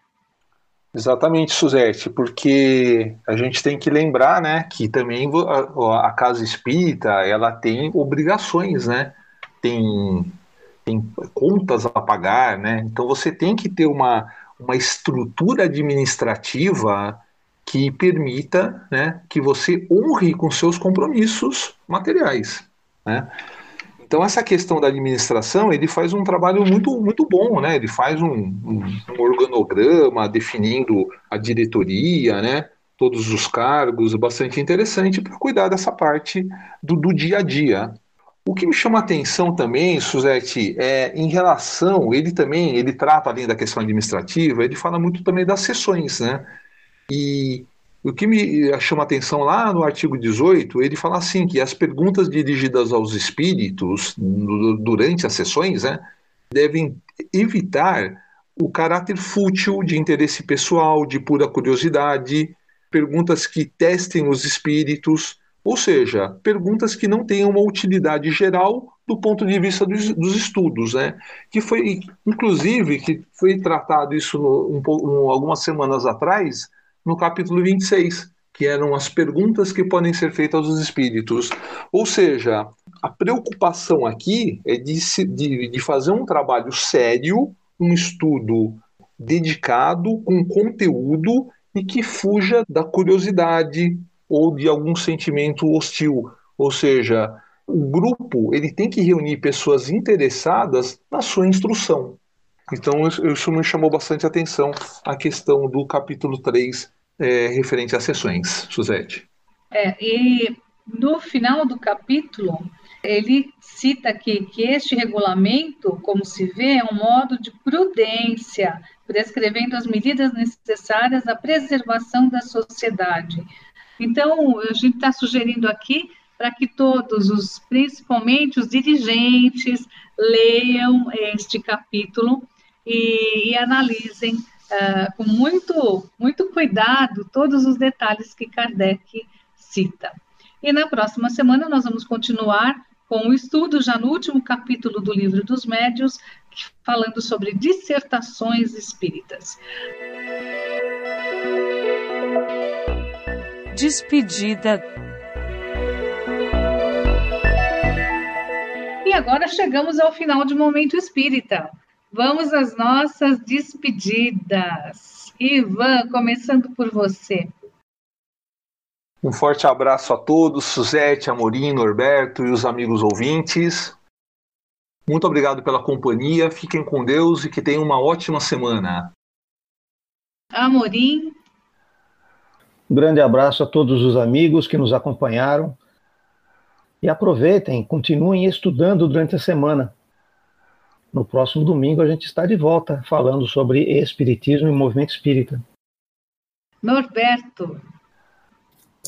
Exatamente, Suzete, porque a gente tem que lembrar, né, que também a, a casa espírita, ela tem obrigações, né? Tem, tem contas a pagar, né? Então você tem que ter uma, uma estrutura administrativa que permita né, que você honre com seus compromissos materiais. Né? Então essa questão da administração ele faz um trabalho muito muito bom, né? Ele faz um, um, um organograma definindo a diretoria, né? Todos os cargos, bastante interessante para cuidar dessa parte do, do dia a dia. O que me chama a atenção também, Suzete, é em relação, ele também, ele trata além da questão administrativa, ele fala muito também das sessões, né? E o que me chama a atenção lá no artigo 18, ele fala assim, que as perguntas dirigidas aos espíritos durante as sessões, né, devem evitar o caráter fútil de interesse pessoal, de pura curiosidade, perguntas que testem os espíritos, ou seja, perguntas que não tenham uma utilidade geral do ponto de vista dos, dos estudos, né? Que foi, inclusive, que foi tratado isso no, um, um, algumas semanas atrás, no capítulo 26, que eram as perguntas que podem ser feitas aos espíritos. Ou seja, a preocupação aqui é de, de, de fazer um trabalho sério, um estudo dedicado, com conteúdo e que fuja da curiosidade, ou de algum sentimento hostil. Ou seja, o grupo ele tem que reunir pessoas interessadas na sua instrução. Então, isso me chamou bastante atenção a questão do capítulo 3, é, referente às sessões, Suzete. É, e no final do capítulo, ele cita aqui que este regulamento, como se vê, é um modo de prudência, prescrevendo as medidas necessárias à preservação da sociedade, então, a gente está sugerindo aqui para que todos, os, principalmente os dirigentes, leiam este capítulo e, e analisem uh, com muito, muito cuidado todos os detalhes que Kardec cita. E na próxima semana nós vamos continuar com o estudo, já no último capítulo do Livro dos Médios, falando sobre dissertações espíritas. Despedida. E agora chegamos ao final de Momento Espírita. Vamos às nossas despedidas. Ivan, começando por você. Um forte abraço a todos, Suzete, Amorim, Norberto e os amigos ouvintes. Muito obrigado pela companhia, fiquem com Deus e que tenham uma ótima semana. Amorim. Um grande abraço a todos os amigos que nos acompanharam. E aproveitem, continuem estudando durante a semana. No próximo domingo a gente está de volta falando sobre Espiritismo e movimento espírita. Norberto.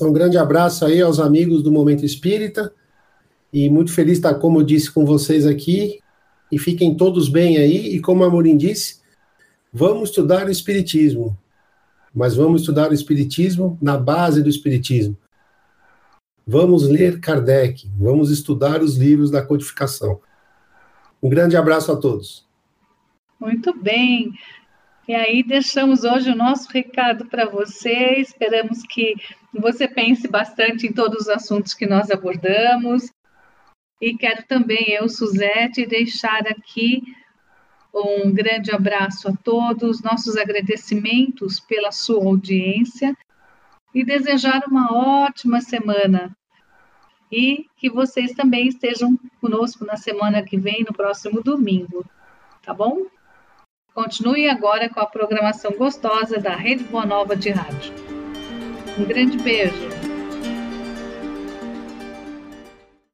Um grande abraço aí aos amigos do Momento Espírita. E muito feliz de estar, como eu disse, com vocês aqui. E fiquem todos bem aí. E como a Amorim disse, vamos estudar o Espiritismo mas vamos estudar o Espiritismo na base do Espiritismo. Vamos ler Kardec, vamos estudar os livros da codificação. Um grande abraço a todos. Muito bem. E aí deixamos hoje o nosso recado para você. Esperamos que você pense bastante em todos os assuntos que nós abordamos. E quero também eu, Suzete, deixar aqui um grande abraço a todos, nossos agradecimentos pela sua audiência e desejar uma ótima semana. E que vocês também estejam conosco na semana que vem, no próximo domingo. Tá bom? Continue agora com a programação gostosa da Rede Boa Nova de Rádio. Um grande beijo.